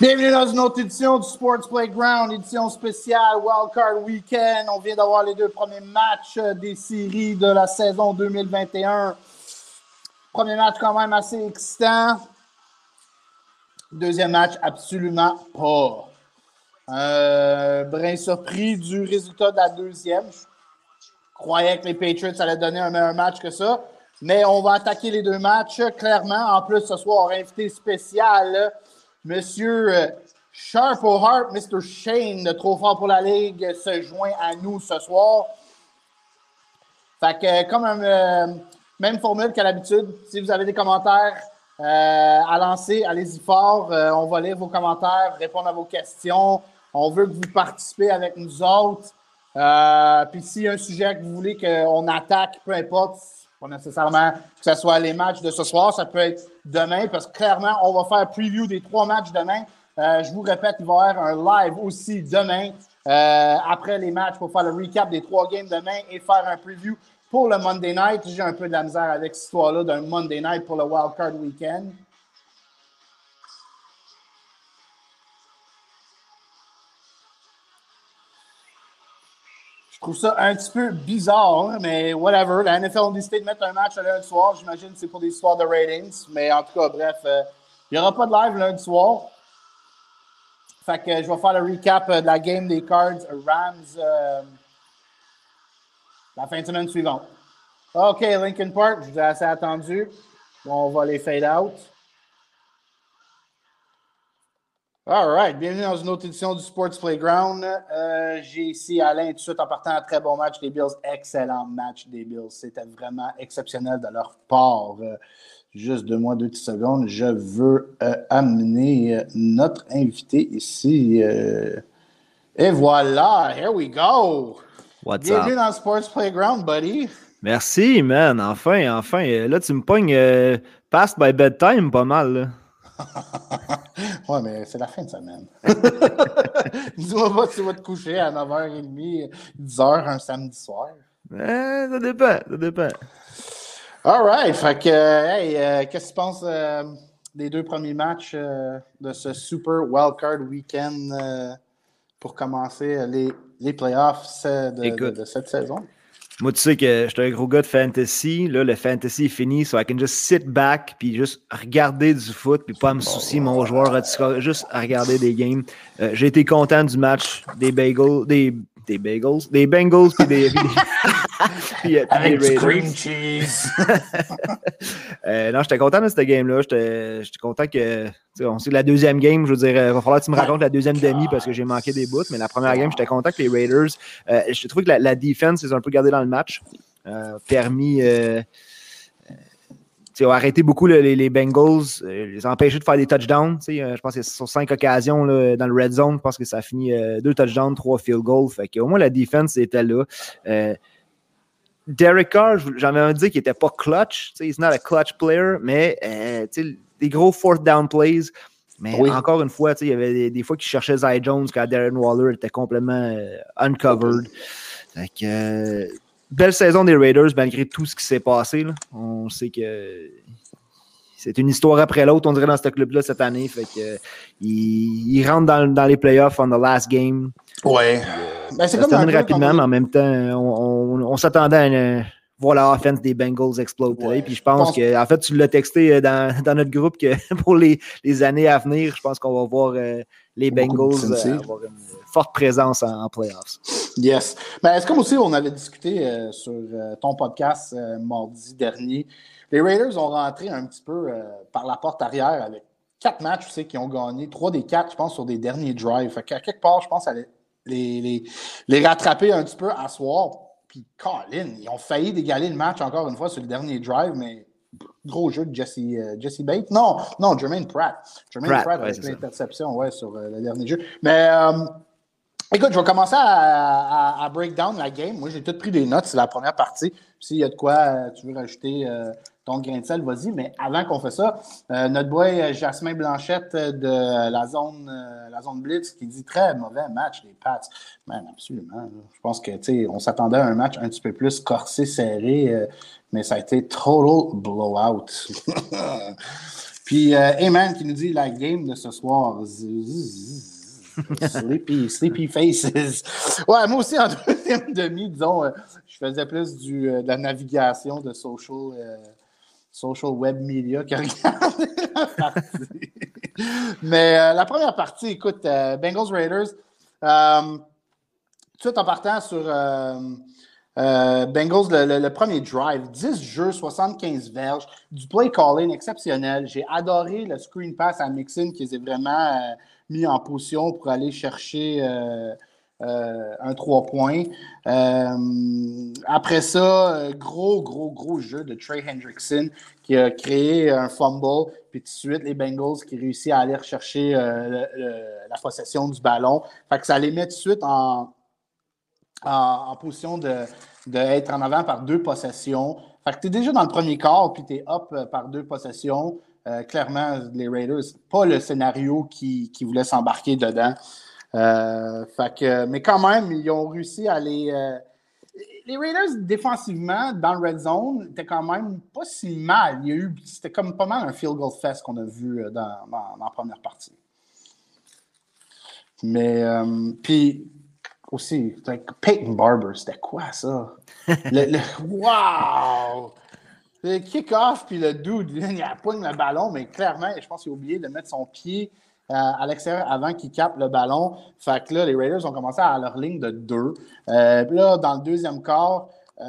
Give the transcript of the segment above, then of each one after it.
Bienvenue dans une autre édition du Sports Playground, édition spéciale Wildcard Weekend. On vient d'avoir les deux premiers matchs des séries de la saison 2021. Premier match quand même assez excitant. Deuxième match, absolument pas. Euh, brin surpris du résultat de la deuxième. Je croyais que les Patriots allaient donner un meilleur match que ça. Mais on va attaquer les deux matchs, clairement. En plus, ce soir, invité spécial Monsieur euh, Sharp O'Hart, Mr. Shane Trop Fort pour la Ligue, se joint à nous ce soir. Fait que, comme un, euh, même formule qu'à l'habitude, si vous avez des commentaires euh, à lancer, allez-y fort. on va lire vos commentaires, répondre à vos questions. On veut que vous participez avec nous autres. Puis s'il y a un sujet que vous voulez qu'on attaque, peu importe, pas nécessairement que ce soit les matchs de ce soir, ça peut être demain, parce que clairement, on va faire preview des trois matchs demain. Euh, je vous répète, il va y avoir un live aussi demain, euh, après les matchs, pour faire le recap des trois games demain et faire un preview pour le Monday Night. J'ai un peu de la misère avec cette histoire-là d'un Monday Night pour le Wild Card Weekend. Trouve ça un petit peu bizarre, mais whatever. La NFL a décidé de mettre un match lundi soir. J'imagine que c'est pour des histoires de ratings. Mais en tout cas, bref, euh, il n'y aura pas de live lundi soir. Fait que je vais faire le recap euh, de la game des Cards Rams euh, la fin de semaine suivante. OK, Lincoln Park, je vous ai assez attendu. On va les fade out. All right. Bienvenue dans une autre édition du Sports Playground. Euh, j'ai ici Alain tout de suite en partant un très bon match des Bills. Excellent match des Bills. C'était vraiment exceptionnel de leur part. Euh, juste deux mois, deux petites secondes. Je veux euh, amener notre invité ici. et voilà. Here we go. What's Bienvenue dans le Sports Playground, buddy. Merci, man. Enfin, enfin. Là, tu me pognes past by bedtime pas mal. Là. Ouais, mais c'est la fin de semaine. Dis-moi pas tu vas te coucher à 9h30, 10h un samedi soir. Eh, ça dépend, ça dépend. All right. Fait que, hey, euh, qu'est-ce que tu penses euh, des deux premiers matchs euh, de ce Super Wildcard Weekend pour commencer les, les playoffs de cette saison? Moi, tu sais que j'étais un gros gars de fantasy. Là, le fantasy est fini, so I can just sit back puis juste regarder du foot puis pas me soucier mon joueur, juste à regarder des games. Euh, j'ai été content du match des Bagels, des, des Bagels, des Bengals puis des, puis, euh, Avec du cream cheese. euh, non, j'étais content de cette game-là. J'étais content que. On sait la deuxième game, je veux dire, il va falloir que tu me racontes la deuxième demi parce que j'ai manqué des bouts. Mais la première game, j'étais content que les Raiders. Euh, je trouve que la, la defense ils ont un peu gardé dans le match. Euh, permis. Euh, ont arrêté beaucoup les, les, Bengals, les empêché de faire des touchdowns. je pense que sur cinq occasions là, dans le red zone, je pense que ça a fini deux touchdowns, trois field goals. Fait au moins la defense était là. Derek Carr, j'avais envie de dire qu'il n'était pas clutch. He's not a clutch player, mais euh, des gros fourth down plays. Mais encore une fois, il y avait des, fois qu'il cherchait Zay Jones quand Darren Waller était complètement euh, uncovered. Euh, belle saison des Raiders malgré tout ce qui s'est passé. On sait que c'est une histoire après l'autre, on dirait, dans ce club-là cette année. Fait que, il, rentre dans, dans, les playoffs on the last game. Ouais. Ben, c'est comme rapidement, mais en même temps, on, s'attendait à voir la offense des Bengals exploser. Puis je pense, que, en fait, tu l'as texté euh, dans, dans, notre groupe que pour les, les, années à venir, je pense qu'on va voir euh, les Bengals euh, avoir une forte présence en, playoffs. Yes. Ben, est-ce comme aussi on avait discuté sur ton podcast mardi dernier, les Raiders ont rentré un petit peu par la porte arrière avec quatre matchs, tu sais, qui ont gagné, trois des quatre, je pense, sur des derniers drives. Fait qu'à quelque part, je pense, aller les, les, les, rattraper un petit peu à soir. Puis, Colin, ils ont failli dégaler le match encore une fois sur le dernier drive, mais gros jeu de Jesse, euh, Jesse Bates. Non, non, Jermaine Pratt. Jermaine Pratt, avec l'interception ouais, sur euh, le dernier jeu. Mais euh, écoute, je vais commencer à, à, break down la game. Moi, j'ai tout pris des notes, c'est la première partie. S'il y a de quoi tu veux rajouter ton grain de sel, vas-y. Mais avant qu'on fasse ça, euh, notre boy euh, Jasmin Blanchette de la zone, euh, la zone Blitz qui dit très mauvais match, les Pats. Man, absolument. Je pense que on s'attendait à un match un petit peu plus corsé, serré, mais ça a été total blowout. Puis euh, Eman qui nous dit la game de ce soir. sleepy, sleepy faces. Ouais, moi aussi en deuxième demi, disons, euh, je faisais plus du, euh, de la navigation de social, euh, social web media que regarder la partie. Mais euh, la première partie, écoute, euh, Bengals Raiders, euh, tout en partant sur Bengals, le, premier drive, 10 jeux, 75 verges, du play calling exceptionnel. J'ai adoré le screen pass à Mixon qui les a vraiment mis en position pour aller chercher euh, un 3 points. Euh, après ça, euh, gros, gros, gros jeu de Trey Hendrickson qui a créé un fumble. Puis tout de suite, les Bengals qui réussissent à aller rechercher la possession du ballon. Ça les met tout de suite en, en, position de, d'être en avant par deux possessions. Tu es déjà dans le premier quart, puis tu es up par deux possessions. Clairement, les Raiders, pas le scénario qui voulait s'embarquer dedans. Euh, fait que, mais quand même, ils ont réussi à les. euh, les Raiders, défensivement, dans le red zone, étaient quand même pas si mal. Il y a eu, c'était comme pas mal un field goal fest qu'on a vu euh, dans, la première partie. Mais, puis, aussi, like, Peyton Barber, c'était quoi ça? le, le- wow! Le kick-off, puis le dude, il a poigné le ballon, mais clairement, je pense qu'il a oublié de mettre son pied euh, à l'extérieur avant qu'il capte le ballon. Fait que là, les Raiders ont commencé à leur ligne de deux. Euh, puis là, dans le deuxième quart, euh,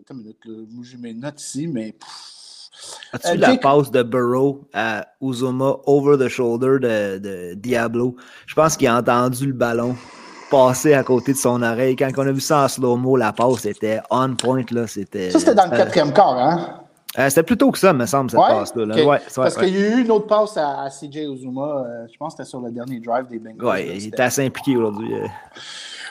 attends une minute, là, moi j'ai mes notes ici, mais As-tu Euh, vu la passe de Burrow à Uzoma over the shoulder de, de Diablo? Je pense qu'il a entendu le ballon passer à côté de son oreille. Quand on a vu ça en slow-mo, la passe était on point. Là, c'était, ça c'était dans le euh, quatrième quart, hein? Euh, c'était plus tôt que ça, me semble, cette Ouais? passe-là. Ouais, Parce ouais, qu'il y a eu une autre passe à, à CJ Ozuma, euh, je pense que c'était sur le dernier drive des Bengals. là, il était assez impliqué aujourd'hui. euh.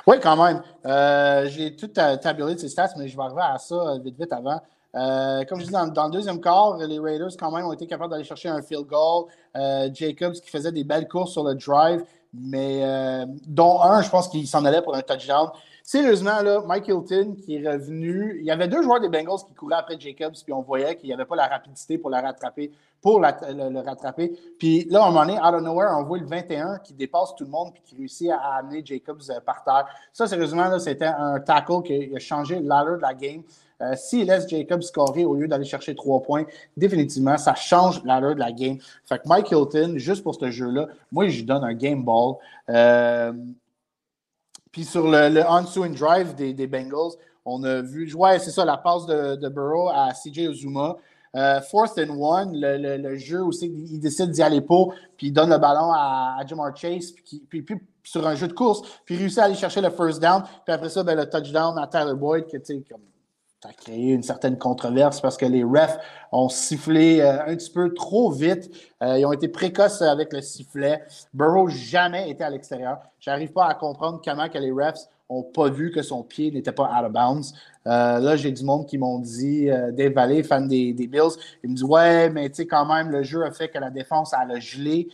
Oui, quand même. Euh, J'ai tout ta- tabulé de ces stats, mais je vais arriver à ça vite, vite avant. Comme je dis, dans, dans le deuxième quart, les Raiders, quand même, ont été capables d'aller chercher un field goal. Jacobs qui faisait des belles courses sur le drive, mais dont un, je pense qu'il s'en allait pour un touchdown. Sérieusement, là, Mike Hilton qui est revenu. Il y avait deux joueurs des Bengals qui couraient après Jacobs, puis on voyait qu'il n'y avait pas la rapidité pour la rattraper, pour le, rattraper. Puis là, à un moment donné, out of nowhere, on voit le 21 qui dépasse tout le monde puis qui réussit à, amener Jacobs euh, par terre. Ça, sérieusement, c'était un tackle qui a changé l'allure de la game. Euh, S'il laisse Jacobs scorer au lieu d'aller chercher trois points, définitivement, ça change l'allure de la game. Fait que Mike Hilton, juste pour ce jeu-là, moi, je lui donne un game ball. Euh, puis sur le, le on-swing drive des, des Bengals, on a vu, ouais, c'est ça, la passe de, de Burrow à CJ Ozuma. Euh, fourth and one, le, le- jeu aussi, il décide d'y aller pas, puis il donne le ballon à, Jamar Chase, puis, puis, puis sur un jeu de course, puis il réussit à aller chercher le first down, puis après ça, ben, le touchdown à Tyler Boyd, que tu sais, comme ça a créé une certaine controverse parce que les refs ont sifflé euh, un petit peu trop vite. Euh, ils ont été précoces avec le sifflet. Burrow jamais été à l'extérieur. J'arrive pas à comprendre comment que les refs ont pas vu que son pied n'était pas out of bounds. Euh, là, j'ai du monde qui m'ont dit, Dave Valley, fan des, des Bills, il me dit Ouais, mais tu sais, quand même, le jeu a fait que la défense a le gelé.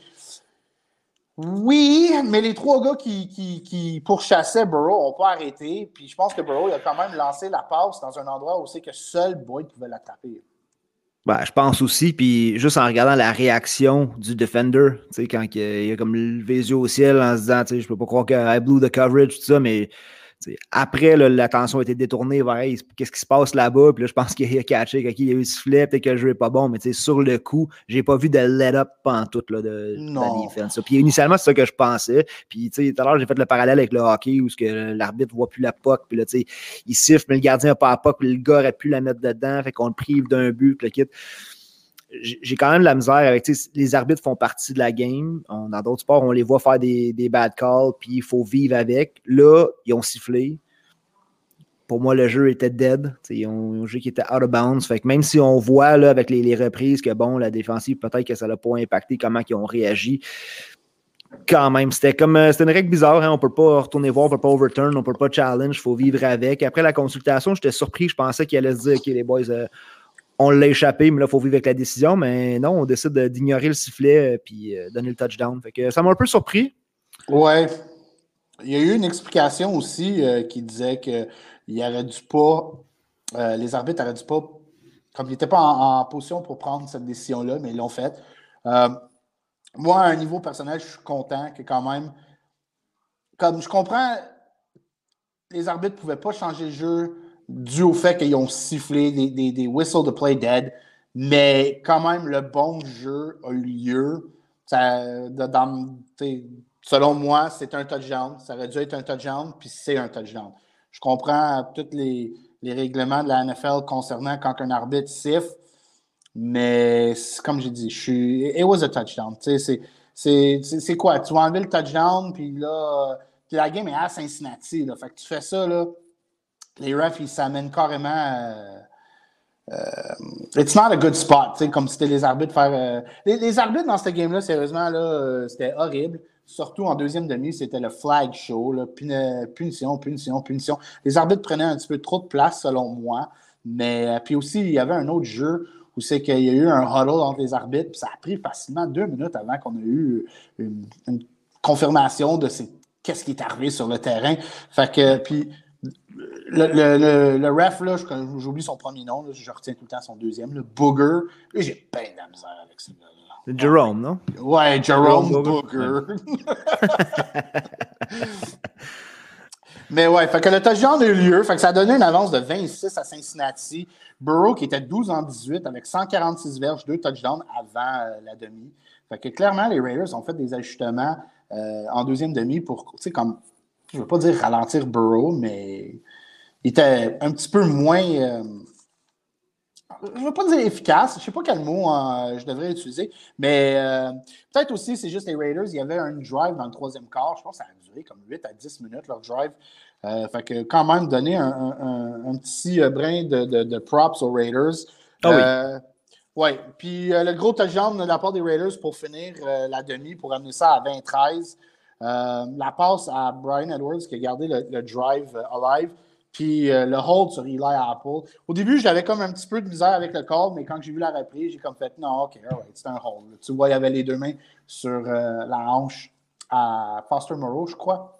Oui, mais les trois gars qui, qui, qui pourchassaient Burrow n'ont pas arrêté. Puis je pense que Burrow a quand même lancé la passe dans un endroit où c'est que seul Boyd pouvait l'attraper. Ben, je pense aussi, puis juste en regardant la réaction du defender, tu sais, quand il a, il a comme levé les yeux au ciel en se disant, je peux pas croire que I blew the coverage, tout ça, mais après, là, l'attention a été détournée vers Hey, qu'est-ce qui se passe là-bas, puis là, je pense qu'il a catché, quand il y a eu le sifflet, peut-être que le jeu est pas bon, mais sur le coup, j'ai pas vu de let-up pantoute là, de, de la défense. Puis initialement, c'est ça que je pensais, puis tu sais, tout à l'heure, j'ai fait le parallèle avec le hockey où ce que l'arbitre voit plus la puck, puis là, tu sais, il siffle, mais le gardien n'a pas la puck, puis le gars aurait pu la mettre dedans, fait qu'on le prive d'un but, puis le kit j'ai quand même de la misère avec les arbitres font partie de la game. On- dans d'autres sports, on les voit faire des, des bad calls, puis il faut vivre avec. Là, ils ont sifflé. Pour moi, le jeu était dead. Ils ont, un jeu qui était out of bounds. Fait que même si on voit là, avec les, reprises que bon, la défensive, peut-être que ça n'a pas impacté comment ils ont réagi. Quand même, c'était comme euh, c'était une règle bizarre, hein? on peut pas retourner voir, on peut pas overturn, on peut pas challenge, il faut vivre avec. Après la consultation, j'étais surpris, je pensais qu'il allait se dire, OK, les boys, euh, on l'a échappé, mais là, il faut vivre avec la décision. Mais non, on décide de- d'ignorer le sifflet et puis euh, donner le touchdown. Fait que ça m'a un peu surpris. Ouais. Il y a eu une explication aussi euh, qui disait que il aurait dû pas, euh, les arbitres n'auraient dû pas comme ils n'étaient pas en, position pour prendre cette décision-là, mais ils l'ont fait. Euh, moi, à un niveau personnel, je suis content que quand même, comme je comprends, les arbitres ne pouvaient pas changer le jeu dû au fait qu'ils ont sifflé des, des, des whistles de play dead, mais quand même, le bon jeu a eu lieu. Ça, selon moi, c'est un touchdown. Ça aurait dû être un touchdown, puis c'est un touchdown. Je comprends tous les, les, règlements de la NFL concernant quand un arbitre siffle, mais comme j'ai dit, je suis. It was a touchdown. C'est quoi? Tu vas enlever le touchdown, puis là, puis la game est à Cincinnati. Fait que tu fais ça, là, les refs, ils s'amènent carrément. Euh, euh, it's not a good spot, comme c'était les arbitres faire. Euh, les, arbitres dans cette game-là, sérieusement, là, c'était horrible. Surtout en deuxième demi, c'était le flag show, punition, punition, punition. Les arbitres prenaient un petit peu trop de place, selon moi. Mais puis aussi, il y avait un autre jeu où c'est qu'il y a eu un huddle entre les arbitres, puis ça a pris facilement deux minutes avant qu'on ait eu une, confirmation de qu'est-ce qui est arrivé sur le terrain. Fait que, puis le, le, le, ref, là, j'oublie son premier nom, je retiens tout le temps son deuxième, le Booger. J'ai peine de la misère avec ça. C'est Jerome, non? Ouais, Jerome, Booger. Mais ouais, fait que le touchdown a eu lieu. Fait que ça a donné une avance de 26 à Cincinnati. Burrow qui était 12 en 18 avec 146 verges, deux touchdowns avant euh, la demi. Fait que clairement, les Raiders ont fait des ajustements euh, en deuxième demi pour, tu sais, comme, je ne veux pas dire ralentir Burrow, mais il était un petit peu moins. Euh, je ne veux pas dire efficace, je ne sais pas quel mot je devrais utiliser, mais peut-être aussi, c'est juste les Raiders, il y avait un drive dans le troisième quart, je pense que ça a duré comme 8 à 10 minutes leur drive. Euh, fait que quand même donner un, petit euh, brin de, props aux Raiders. Ah oui. Euh, ouais. Puis le gros touchdown de la part des Raiders pour finir la demi, pour amener ça à 20-13. La passe à Brian Edwards qui a gardé le, drive alive. Puis le hold sur Eli Apple. Au début, j'avais comme un petit peu de misère avec le call, mais quand j'ai vu la reprise, j'ai comme fait non, ok, c'est un hold. Tu vois, il y avait les deux mains sur la hanche à Foster Moreau, je crois.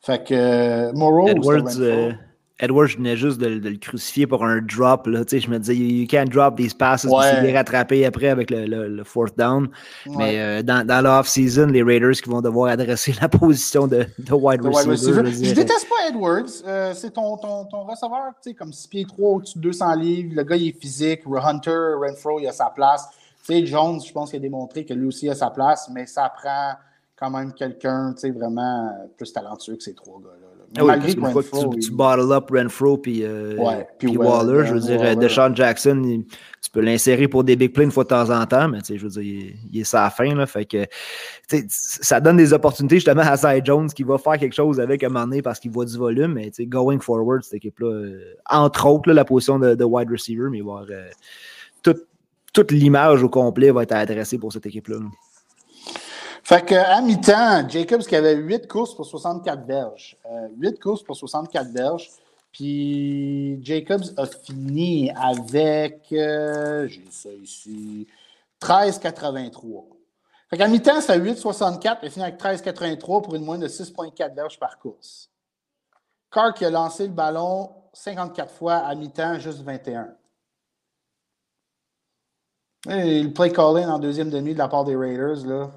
Fait que euh. Edwards, euh, Edwards, je venais juste de, le crucifier pour un drop. Là, je me disais, you can't drop these passes. Ouais. Il est rattrapé après avec le, le, fourth down. Mais euh, dans, dans l'off-season, les Raiders qui vont devoir adresser la position de, de wide, receiver, Je, déteste pas Edwards. c'est ton, ton, ton receveur, comme 6 pieds 3 au-dessus de 200 livres. Le gars, il est physique. Hunter, Renfro, il a sa place. sais Jones, je pense qu'il a démontré que lui aussi a sa place, mais ça prend quand même quelqu'un vraiment plus talentueux que ces trois gars-là. Ah malgré que Renfro, tu, tu, bottle up Renfro puis, euh, Waller, je veux dire, Deshaun Jackson, tu peux l'insérer pour des big plays une fois de temps en temps, mais je veux dire, il, est sa fin. Là, fait que ça donne des opportunités justement à Cy Jones qui va faire quelque chose avec un moment donné parce qu'il voit du volume, mais going forward, cette équipe-là, euh, entre autres, la position de, wide receiver, mais voir euh, toute l'image au complet va être adressée pour cette équipe-là. là fait qu'à mi-temps, Jacobs qui avait 8 courses pour 64 verges. 8 euh, courses pour 64 verges. Puis Jacobs a fini avec, euh, j'ai ça ici, 13,83. Fait qu'à mi-temps, c'est 8,64 et fini avec 13,83 pour une moyenne de 6,4 verges par course. Carr qui a lancé le ballon 54 fois à mi-temps, juste 21. Et le play calling en deuxième demi de la part des Raiders, là.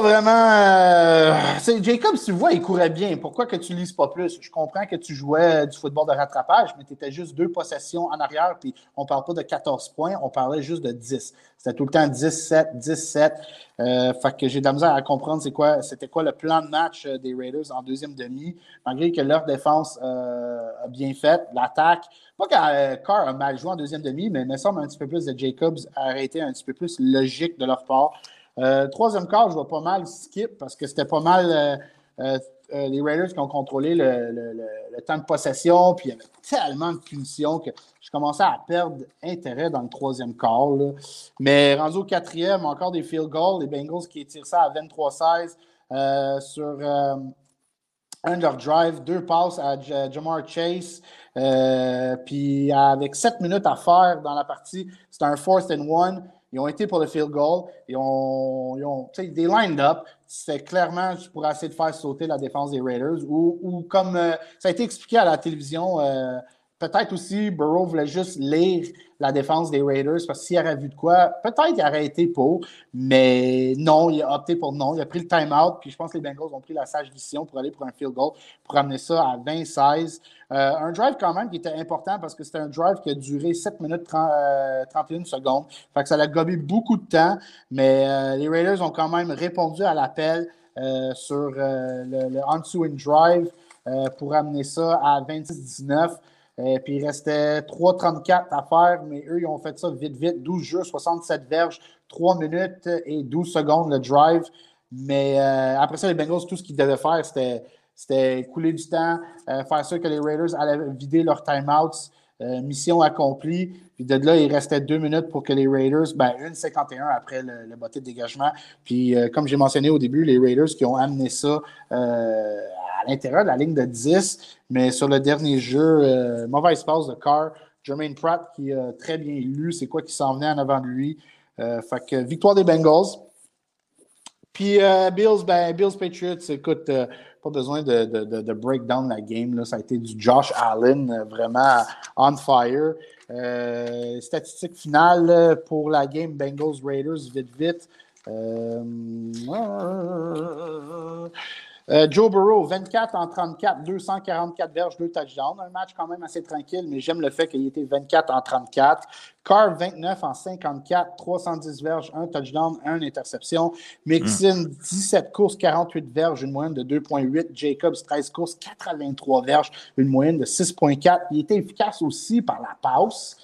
Vraiment. Euh, Jacob, tu vois, il courait bien. Pourquoi que tu lises pas plus? Je comprends que tu jouais du football de rattrapage, mais tu étais juste deux possessions en arrière, puis on parle pas de 14 points, on parlait juste de 10. C'était tout le temps 17, 17. Euh, fait que j'ai de la misère à comprendre quoi, c'était quoi le plan de match euh, des Raiders en deuxième demi, malgré que leur défense euh, a bien fait, l'attaque. Pas que Carr a mal joué en deuxième demi, mais il me semble un petit peu plus de Jacobs a été un petit peu plus logique de leur part. Euh, troisième quart, je vois pas mal skip parce que c'était pas mal euh, euh, les Raiders qui ont contrôlé le, temps de possession. Puis il y avait tellement de punitions que je commençais à perdre intérêt dans le troisième quart. Mais rendu au quatrième, encore des field goals. Les Bengals qui tirent ça à 23-16 sur un drive, deux passes à Jamar Chase. puis avec sept minutes à faire dans la partie, c'était un fourth and one. Ils ont été pour le field goal. Ils ont, ils ont des lined up. C'est clairement pour essayer de faire sauter la défense des Raiders. Ou, ou comme euh, ça a été expliqué à la télévision, euh, peut-être aussi Burrow voulait juste lire la défense des Raiders parce que s'il aurait vu de quoi, peut-être qu'il aurait été pour, mais non, il a opté pour non. Il a pris le time-out, puis je pense que les Bengals ont pris la sage décision pour aller pour un field goal, pour amener ça à 20-16. Euh, un drive quand même qui était important parce que c'était un drive qui a duré 7 minutes 30, 31 euh, secondes. Fait que ça a gobé beaucoup de temps, mais euh, les Raiders ont quand même répondu à l'appel sur le, le on drive pour amener ça à 26-19. Et puis il restait 3,34 à faire, mais eux, ils ont fait ça vite, vite. 12 jeux, 67 verges, 3 minutes et 12 secondes le drive. Mais après ça, les Bengals, tout ce qu'ils devaient faire, c'était couler du temps, euh, faire sûr que les Raiders allaient vider leurs timeouts. Euh, mission accomplie. Puis de là, il restait deux minutes pour que les Raiders, ben, 1,51 après le, le de dégagement. Puis, euh, comme j'ai mentionné au début, les Raiders qui ont amené ça à l'intérieur de la ligne de 10. Mais sur le dernier jeu, mauvaise passe de Carr. Jermaine Pratt qui a très bien lu c'est quoi qui s'en venait en avant de lui. fait que victoire des Bengals. Puis Bills, ben, Bills Patriots, écoute, pas besoin de, de, de, down la game. Là. Ça a été du Josh Allen euh, vraiment on fire. Euh, statistique finale pour la game Bengals Raiders, vite, vite. Euh, Joe Burrow, 24 en 34, 244 verges, 2 touchdowns. Un match quand même assez tranquille, mais j'aime le fait qu'il était 24 en 34. Carr, 29 en 54, 310 verges, 1 touchdown, 1 interception. Mixon, 17 courses, 48 verges, une moyenne de 2,8. Jacobs, 13 courses, 83 verges, une moyenne de 6,4. Il était efficace aussi par la passe.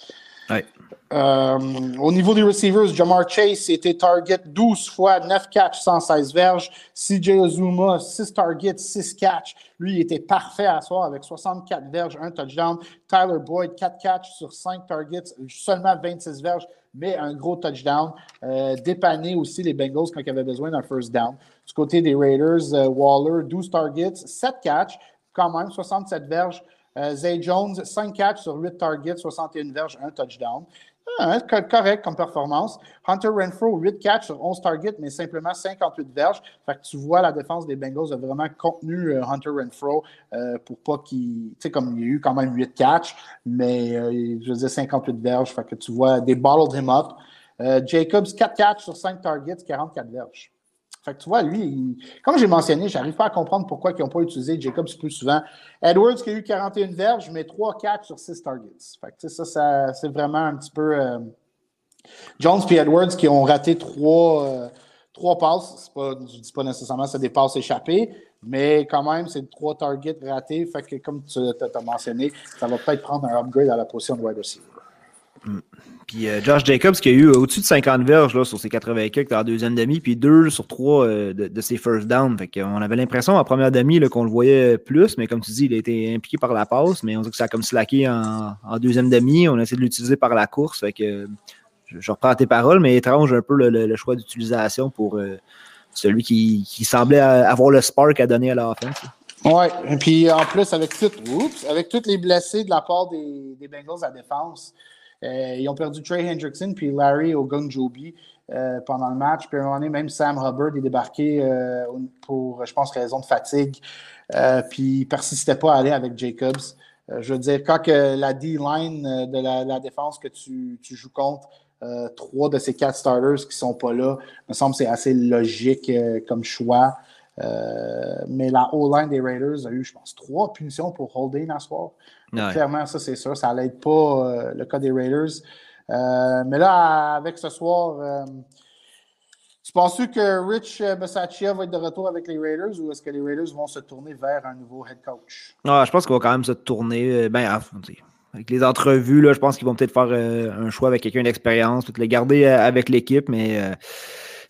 Euh, au niveau des receivers, Jamar Chase était target 12 fois, 9 catch, 116 verges. CJ Ozuma, 6 targets, 6 catch. Lui, il était parfait à soir avec 64 verges, 1 touchdown. Tyler Boyd, 4 catch sur 5 targets, seulement 26 verges, mais un gros touchdown. Euh, dépanné aussi les Bengals quand il avait besoin d'un first down. Du côté des Raiders, euh, Waller, 12 targets, 7 catch, quand même 67 verges. Euh, Zay Jones, 5 catch sur 8 targets, 61 verges, 1 touchdown. Ah, correct comme performance. Hunter Renfro, 8 catch sur 11 targets, mais simplement 58 verges. Fait que tu vois, la défense des Bengals a vraiment contenu euh, Hunter Renfro euh, pour pas qu'il. Tu sais, comme il y a eu quand même 8 catch, mais je veux dire 58 verges. Tu vois, des bottled him up. Jacobs, 4 catch sur 5 targets, 44 verges. Fait que tu vois, lui, comme j'ai mentionné, je n'arrive pas à comprendre pourquoi ils n'ont pas utilisé Jacobs plus souvent. Edwards qui a eu 41 verges, mais 3 4 sur 6 targets. Fait que ça, ça c'est vraiment un petit peu. Euh, Jones et Edwards qui ont raté 3, euh, trois passes. Pas, je ne dis pas nécessairement que c'est des passes échappées, mais quand même, c'est 3 targets ratés. Fait que comme tu as mentionné, ça va peut-être prendre un upgrade à la position de wide receiver. Mm. Puis euh, Josh Jacobs qui a eu au-dessus de 50 verges là, sur ses 80 kicks dans la deuxième demi, puis deux sur trois euh, de, ses first down. Fait qu'on avait l'impression en première demi qu'on le voyait plus, mais comme tu dis, il a été impliqué par la passe, mais on dit que ça a comme slacké en, deuxième demi. On a essayé de l'utiliser par la course. Je, reprends tes paroles, mais étrange un peu le, choix d'utilisation pour euh, celui qui, semblait avoir le spark à donner à l'offense. Oui, et puis en plus, avec, tout, avec tous les blessés de la part des, Bengals à défense, ils ont perdu Trey Hendrickson puis Larry Ogunjobi euh, pendant le match. Puis à un moment même Sam Hubbard est débarqué euh, pour, je pense, raison de fatigue. puis il persistait pas à aller avec Jacobs. je veux dire, quand que la D-line de la, défense que tu, joues contre, trois de ces quatre starters qui ne sont pas là, me semble que c'est assez logique comme choix. mais la O-line des Raiders a eu, je pense, trois punitions pour holding à soir. Clairement, ça, c'est sûr. Ça n'aide pas euh, le cas des Raiders. Euh, mais là, avec ce soir, euh, tu penses que Rich Messachia va être de retour avec les Raiders ou est-ce que les Raiders vont se tourner vers un nouveau head coach? je pense qu'il va quand même se tourner. Ben, avec les entrevues, là, je pense qu'ils vont peut-être faire un choix avec quelqu'un d'expérience, peut-être le garder avec l'équipe, mais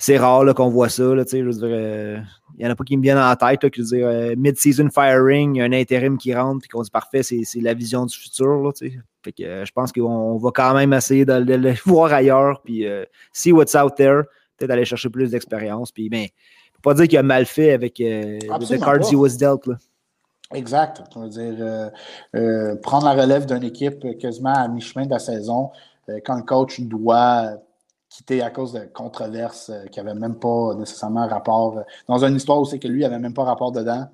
c'est rare qu'on voit ça. Là, je veux dire, il n'y en a pas qui me viennent en tête. Là, que, dire, euh, mid-season firing, il y a un intérim qui rentre, et qu'on dit parfait, c'est, la vision du futur. Là, fait que, euh, je pense qu'on va quand même essayer de, le voir ailleurs, puis euh, see what's out there, peut-être aller chercher plus d'expérience. Puis, ben, faut pas dire qu'il a mal fait avec the cards he was dealt. Là. Exact. On dire, prendre la relève d'une équipe quasiment à mi-chemin de la saison, quand le coach doit quitté à cause de controverses euh, qui n'avaient même pas nécessairement rapport. Euh, dans une histoire où c'est que lui n'avait même pas rapport dedans.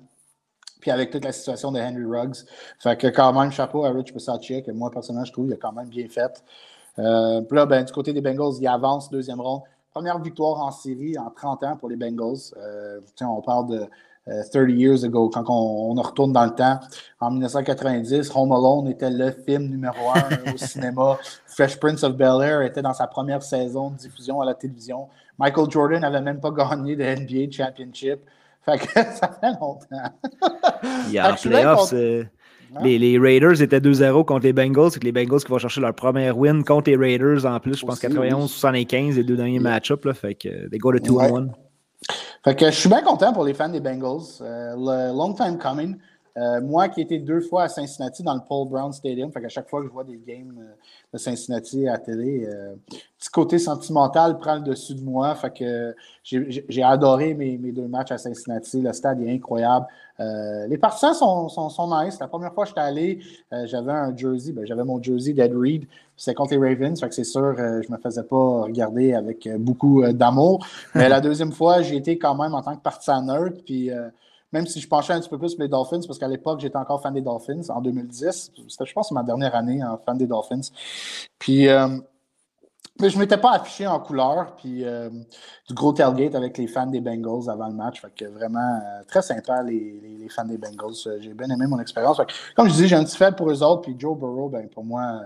Puis avec toute la situation de Henry Ruggs. Fait que quand même, chapeau à Rich Bisaccia, que moi, personnellement, je trouve qu'il a quand même bien fait. Euh, puis là, ben, du côté des Bengals, il avance, deuxième ronde. Première victoire en série en 30 ans pour les Bengals. Euh, on parle de 30 euh, years ago, quand on, on, retourne dans le temps. En 1990, Home Alone était le film numéro un au cinéma. Fresh Prince of Bel Air était dans sa première saison de diffusion à la télévision. Michael Jordan n'avait même pas gagné de NBA Championship. Fait que ça fait longtemps. Il y a playoffs, euh, les, les, Raiders étaient 2-0 contre les Bengals. C'est les Bengals qui vont chercher leur première win contre les Raiders en plus. Je pense 91-75, les deux derniers match-ups. Fait que they go to 2-1. Fait que je suis bien content pour les fans des Bengals. Euh, long time coming. Euh, moi qui ai été deux fois à Cincinnati dans le Paul Brown Stadium, fait qu'à chaque fois que je vois des games euh, de Cincinnati à la télé, petit côté sentimental prend le dessus de moi. J'ai adoré mes, deux matchs à Cincinnati. Le stade est incroyable. les partisans sont, nice. La première fois que j'étais allé, j'avais un jersey, ben, j'avais mon jersey d'Ed Reed. C'était contre les Ravens, c'est sûr, je me faisais pas regarder avec beaucoup d'amour. Mais la deuxième fois, j'ai été quand même en tant que partisan. Puis même si je penchais un petit peu plus pour les Dolphins, parce qu'à l'époque, j'étais encore fan des Dolphins en 2010. C'était, je pense, ma dernière année en fan des Dolphins. Puis, euh, mais je ne m'étais pas affiché en couleur. Puis, euh, du gros tailgate avec les fans des Bengals avant le match. Fait que vraiment, euh, très sympa, les, les, fans des Bengals. J'ai bien aimé mon expérience. Comme je disais, j'ai un petit fait pour eux autres. Puis, Joe Burrow, ben, pour moi,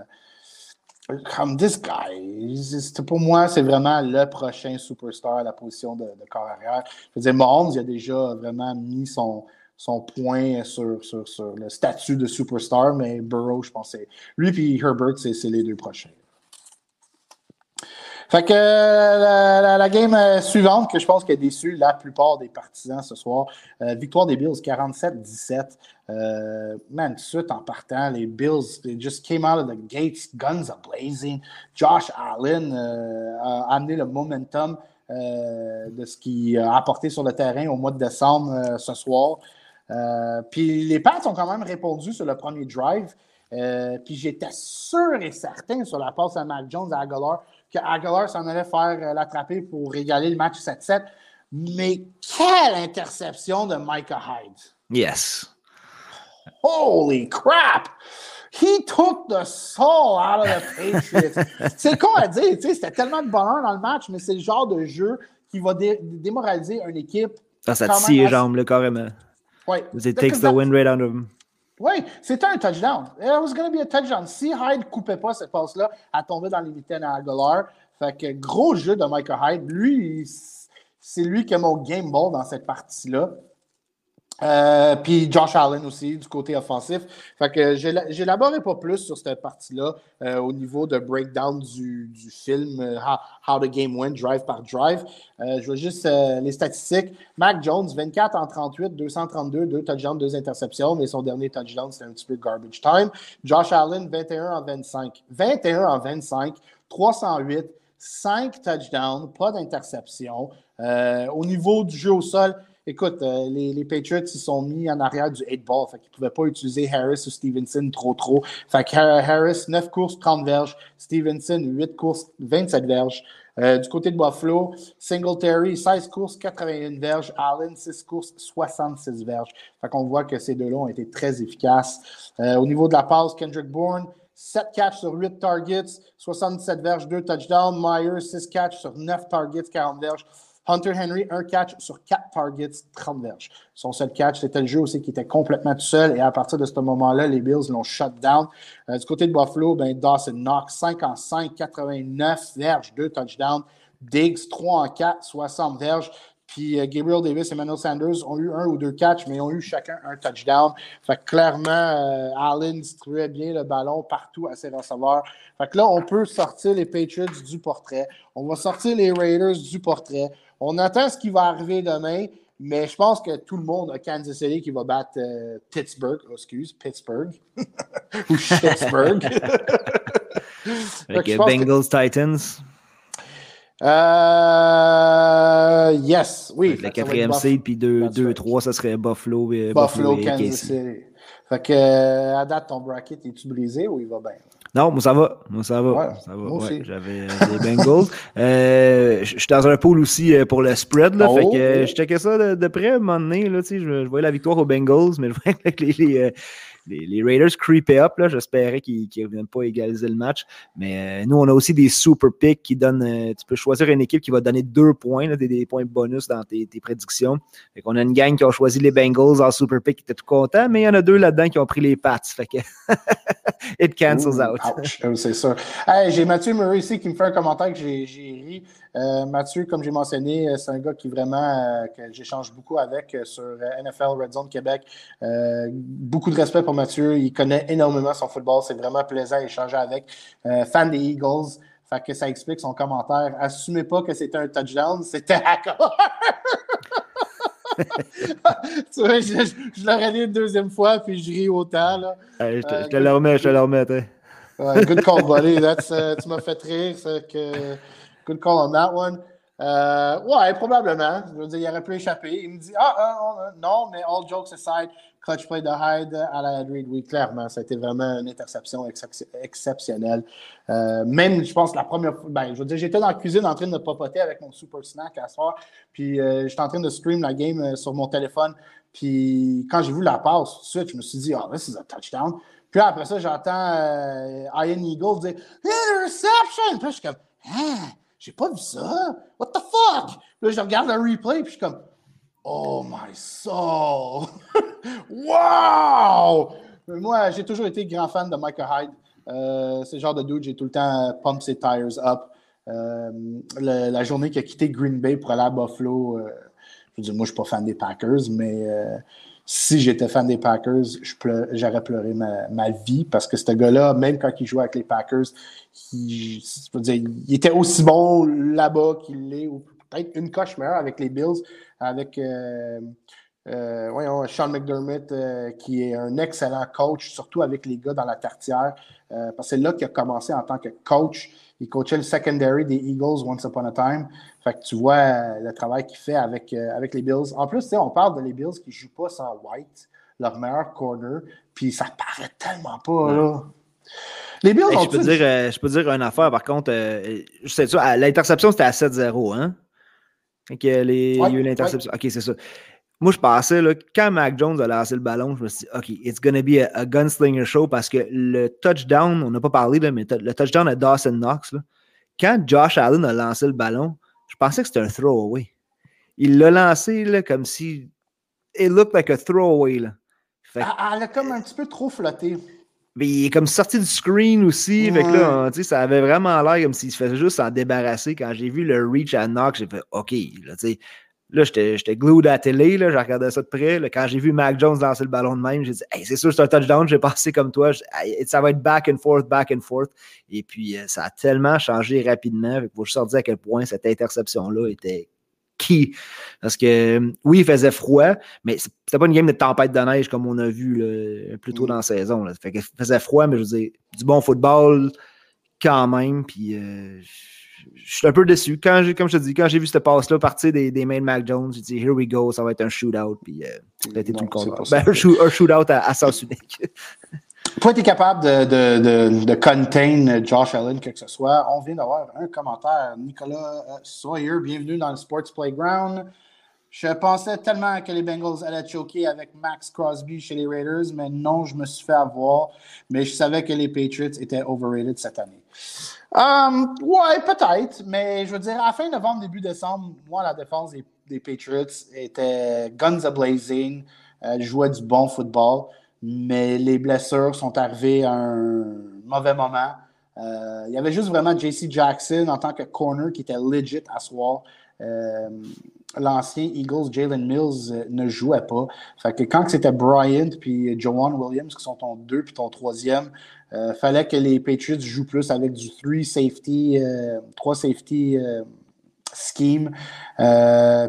comme this guy, pour moi, c'est vraiment le prochain superstar à la position de, corps arrière. Je veux dire, Mahomes, il a déjà vraiment mis son, son point sur, sur, sur, le statut de superstar, mais Burrow, je pense, lui et Herbert, c'est les deux prochains. Fait que euh, la, game euh, suivante, que je pense qui a la plupart des partisans ce soir, euh, victoire des Bills 47-17. man, tout suite en partant, les Bills, they just came out of the gates, guns are blazing. Josh Allen a amené le momentum de ce qu'il a apporté sur le terrain au mois de décembre ce soir. puis les Pats ont quand même répondu sur le premier drive. puis j'étais sûr et certain sur la passe à Mac Jones à Aguilar que Aguilar s'en allait faire euh, l'attraper pour régaler le match 7-7. Mais quelle interception de Micah Hyde! Yes. Holy crap! He took the soul out of the Patriots. c'est con à dire, c'était tellement de bonheur dans le match, mais c'est le genre de jeu qui va démoraliser une équipe. Ça, ça tire les jambes, là, carrément. Oui. It takes the wind right out of them. Oui, c'était un touchdown. It was going be a touchdown. Si Hyde ne coupait pas cette passe-là, elle tombait dans les mitaines à Aguilar. Fait que gros jeu de Michael Hyde. Lui, c'est lui qui a mon game ball dans cette partie-là. Euh, puis Josh Allen aussi, du côté offensif. Fait que j'élaborerai pas plus sur cette partie-là euh, au niveau de breakdown du, film euh, how, the Game Went, drive par drive. je vois juste les statistiques. Mac Jones, 24 en 38, 232, 2 touchdowns, 2 interceptions, mais son dernier touchdown, c'était un petit peu garbage time. Josh Allen, 21 en 25. 21 en 25, 308, 5 touchdowns, pas d'interception. au niveau du jeu au sol, écoute, euh, les, Patriots, ils sont mis en arrière du 8 ball. Fait qu'ils ne pouvaient pas utiliser Harris ou Stevenson trop, trop. Fait que Harris, 9 courses, 30 verges. Stevenson, 8 courses, 27 verges. Euh, du côté de Buffalo, Singletary, 16 courses, 81 verges. Allen, 6 courses, 66 verges. Fait qu'on voit que ces deux-là ont été très efficaces. Euh, au niveau de la passe, Kendrick Bourne, 7 catches sur 8 targets, 77 verges, 2 touchdowns. Myers, 6 catches sur 9 targets, 40 verges. Hunter Henry, un catch sur quatre targets, 30 verges. Son seul catch, c'était le jeu aussi qui était complètement tout seul. Et à partir de ce moment-là, les Bills l'ont shut down. Euh, du côté de Buffalo, ben, Dawson Knox, 5 en 5, 89 verges, 2 touchdowns. Diggs, 3 en 4, 60 verges. Puis euh, Gabriel Davis et Manuel Sanders ont eu un ou deux catchs, mais ont eu chacun un touchdown. Fait que clairement, euh, Allen distribuait bien le ballon partout à ses receveurs. Fait que là, on peut sortir les Patriots du portrait. On va sortir les Raiders du portrait. On attend ce qui va arriver demain, mais je pense que tout le monde a Kansas City qui va battre euh, Pittsburgh. Oh, excuse, Pittsburgh. Ou Pittsburgh. Avec Bengals Titans. Euh, yes, oui. la quatrième seed, puis 2-3, ça serait Buffalo et Buffalo, Buffalo Kansas City. Fait que, euh, à date, ton bracket, est-tu brisé ou il va bien? Non, moi ça va. Moi ça va. ça va. Ouais, J'avais des Bengals. euh, je suis dans un pool aussi pour le spread. Là, Fait que oh. je checkais ça de, de près à un moment donné. Là, je, je voyais la victoire aux Bengals, mais je voyais que les, les, les, Raiders creepaient up. J'espérais qu'ils ne viennent pas égaliser le match. Mais euh, nous, on a aussi des super picks qui donnent. Euh, tu peux choisir une équipe qui va donner deux points, des, points bonus dans tes, prédictions. On a une gang qui a choisi les Bengals en super pick qui était tout content, mais il y en a deux là-dedans qui ont pris les Pats. Fait que it cancels out. Oh, c'est sûr. j'ai Mathieu Murray ici qui me fait un commentaire que j'ai ri. Euh, Mathieu, comme j'ai mentionné, c'est un gars qui vraiment que j'échange beaucoup avec sur NFL Red Zone Québec. beaucoup de respect pour Mathieu. Il connaît énormément son football. C'est vraiment plaisant d'échanger avec. Euh, fan des Eagles. Fait que ça explique son commentaire. Assumez pas que c'était un touchdown, c'était accord. tu vois, je, l'aurais dit une deuxième fois, puis je ris autant. Là. je, te, euh, le remets, je te le remets. good call, buddy. Uh, tu m'as fait rire. Que, good call on that one. Euh, ouais, probablement. Je veux dire, il aurait pu échapper. Il me dit Ah, ah non, mais all jokes aside, clutch play de Hyde à la Reed, oui, clairement, ça a été vraiment une interception exceptionnelle. Euh, même, je pense, la première fois, ben, je veux dire, j'étais dans la cuisine en train de papoter avec mon super snack à soir, puis euh, j'étais en train de stream la game euh, sur mon téléphone, puis quand j'ai vu la passe, tout de suite, je me suis dit, ah, this is a touchdown. Puis après ça, j'entends Ian Eagle dire Interception! Puis je suis comme, hein, j'ai pas vu ça. What the fuck? Là, je regarde le replay, puis je suis comme, Oh my soul! wow! Moi, j'ai toujours été grand fan de Michael Hyde. Euh, c'est genre de dude, j'ai tout le temps pump ses tires up. Euh, la journée qu'il a quitté Green Bay pour aller à Buffalo, euh, je veux dire, moi, je suis pas fan des Packers, mais si j'étais fan des Packers, j'aurais pleuré ma, vie parce que ce gars-là, même quand il jouait avec les Packers, il, était aussi bon là-bas qu'il l'est, ou peut-être une coche meilleure avec les Bills avec euh, euh, Sean McDermott, euh, qui est un excellent coach, surtout avec les gars dans la tertiaire. parce que c'est là qu'il a commencé en tant que coach. Il coachait le secondary des Eagles once upon a time. Fait que tu vois le travail qu'il fait avec, avec les Bills. En plus, on parle de les Bills qui ne jouent pas sans White, leur meilleur corner. Puis ça paraît tellement pas, là. Les Bills ont je, peux dire, je peux dire une affaire, par contre. je sais l'interception, c'était à 7-0, hein? il y a eu l'interception. OK, c'est ça. Moi, je pensais, là, quand Mac Jones a lancé le ballon, je me suis dit, OK, it's going to be a, gunslinger show parce que le touchdown, on n'a pas parlé, là, mais le touchdown à Dawson Knox, là, quand Josh Allen a lancé le ballon, je pensais que c'était un throwaway. Il l'a lancé là, comme si. It looked like a throwaway. Là. Fait... Elle a comme un petit peu trop flotté. Mais il est comme sorti du screen aussi. Fait que là, ça avait vraiment l'air comme s'il se faisait juste s'en débarrasser. Quand j'ai vu le reach à Knox, j'ai fait OK. Là, là j'étais glued à la télé, là, je regardais ça de près. Là, quand j'ai vu Mac Jones lancer le ballon de même, j'ai dit hey, c'est sûr c'est un touchdown, j'ai passé comme toi. ça va être back and forth, back and forth. Et puis euh, ça a tellement changé rapidement. Fait que vous sortir à quel point cette interception-là était qui. Parce que oui, il faisait froid, mais c'était pas une game de tempête de neige comme on a vu plus tôt mm. dans la saison. Là. Fait il faisait froid, mais je veux dire, du bon football quand même. Puis euh, je suis un peu déçu. Quand comme je te dis, quand j'ai vu cette passe-là partir des, des mains de Mac Jones, j'ai dit, here we go, ça va être un shootout. Puis euh, ça a été tout le combat. Ben, un, shootout à, à sens unique. Toi, tu es capable de, de, de, contain Josh Allen, que ce soit. On vient d'avoir un commentaire. Nicolas euh, Sawyer, bienvenue dans le Sports Playground. Je pensais tellement que les Bengals allaient choquer avec Max Crosby chez les Raiders, mais non, je me suis fait avoir. Mais je savais que les Patriots étaient overrated cette année. Um, ouais, peut-être, mais je veux dire, à fin novembre, début décembre, moi, la défense des, Patriots était guns a blazing, elle jouait du bon football mais les blessures sont arrivées à un mauvais moment. Euh, il y avait juste vraiment JC Jackson en tant que corner qui était legit à soir. Euh, l'ancien Eagles, Jalen Mills, euh, ne jouait pas. Fait que quand c'était Bryant puis Joanne Williams, qui sont ton deux puis ton troisième, il fallait que les Patriots jouent plus avec du three safety, trois safety scheme.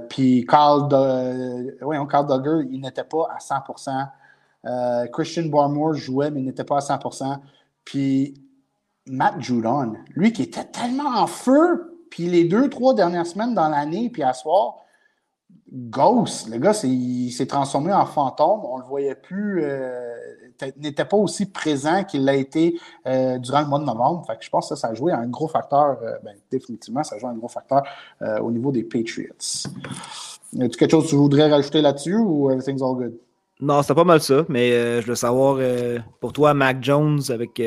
puis Carl, Carl Duggar, il n'était pas à 100%. Euh, Christian Barmore jouait, mais il n'était pas à 100%. Puis Matt Judon, lui qui était tellement en feu, puis les deux, trois dernières semaines dans l'année, puis à soir, Ghost, le gars, il s'est transformé en fantôme. On le voyait plus. Euh, n'était pas aussi présent qu'il l'a été euh, durant le mois de novembre. Fait que je pense que ça, a joué un gros facteur, euh, ben, définitivement, ça a joué un gros facteur au niveau des Patriots. As-tu quelque chose que tu voudrais rajouter là-dessus ou everything's all good? Non, c'est pas mal ça, mais je veux savoir, pour toi, Mac Jones, avec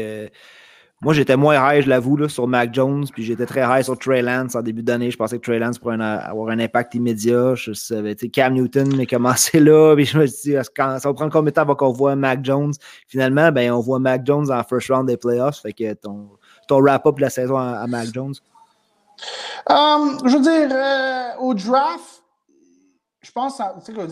moi, j'étais moins high, je l'avoue, sur Mac Jones, puis j'étais très high sur Trey Lance en début d'année. Je pensais que Trey Lance pourrait avoir un impact immédiat. Je savais, Cam Newton mais commencé là, puis je me suis dit, ça va prendre combien de temps avant qu'on voit Mac Jones? Finalement, ben, on voit Mac Jones en first round des playoffs, fait que ton, wrap-up de la saison à, Mac Jones? Um, je veux dire, euh, au draft, je pense,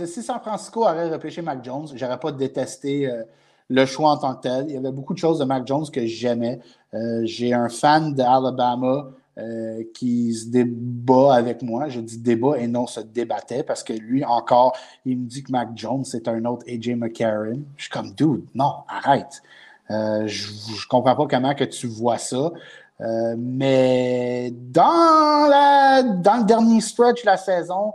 si San Francisco avait repêché Mac Jones, j'aurais pas détesté. Euh, le choix en tant que tel. Il y avait beaucoup de choses de Mac Jones que j'aimais. Euh, j'ai un fan d'Alabama euh, qui se débat avec moi. Je dis débat et non se débattait parce que lui, encore, il me dit que Mac Jones, c'est un autre AJ McCarron. Je suis comme, dude, non, arrête. Euh, je ne comprends pas comment que tu vois ça. mais dans, la, dans le dernier stretch de la saison,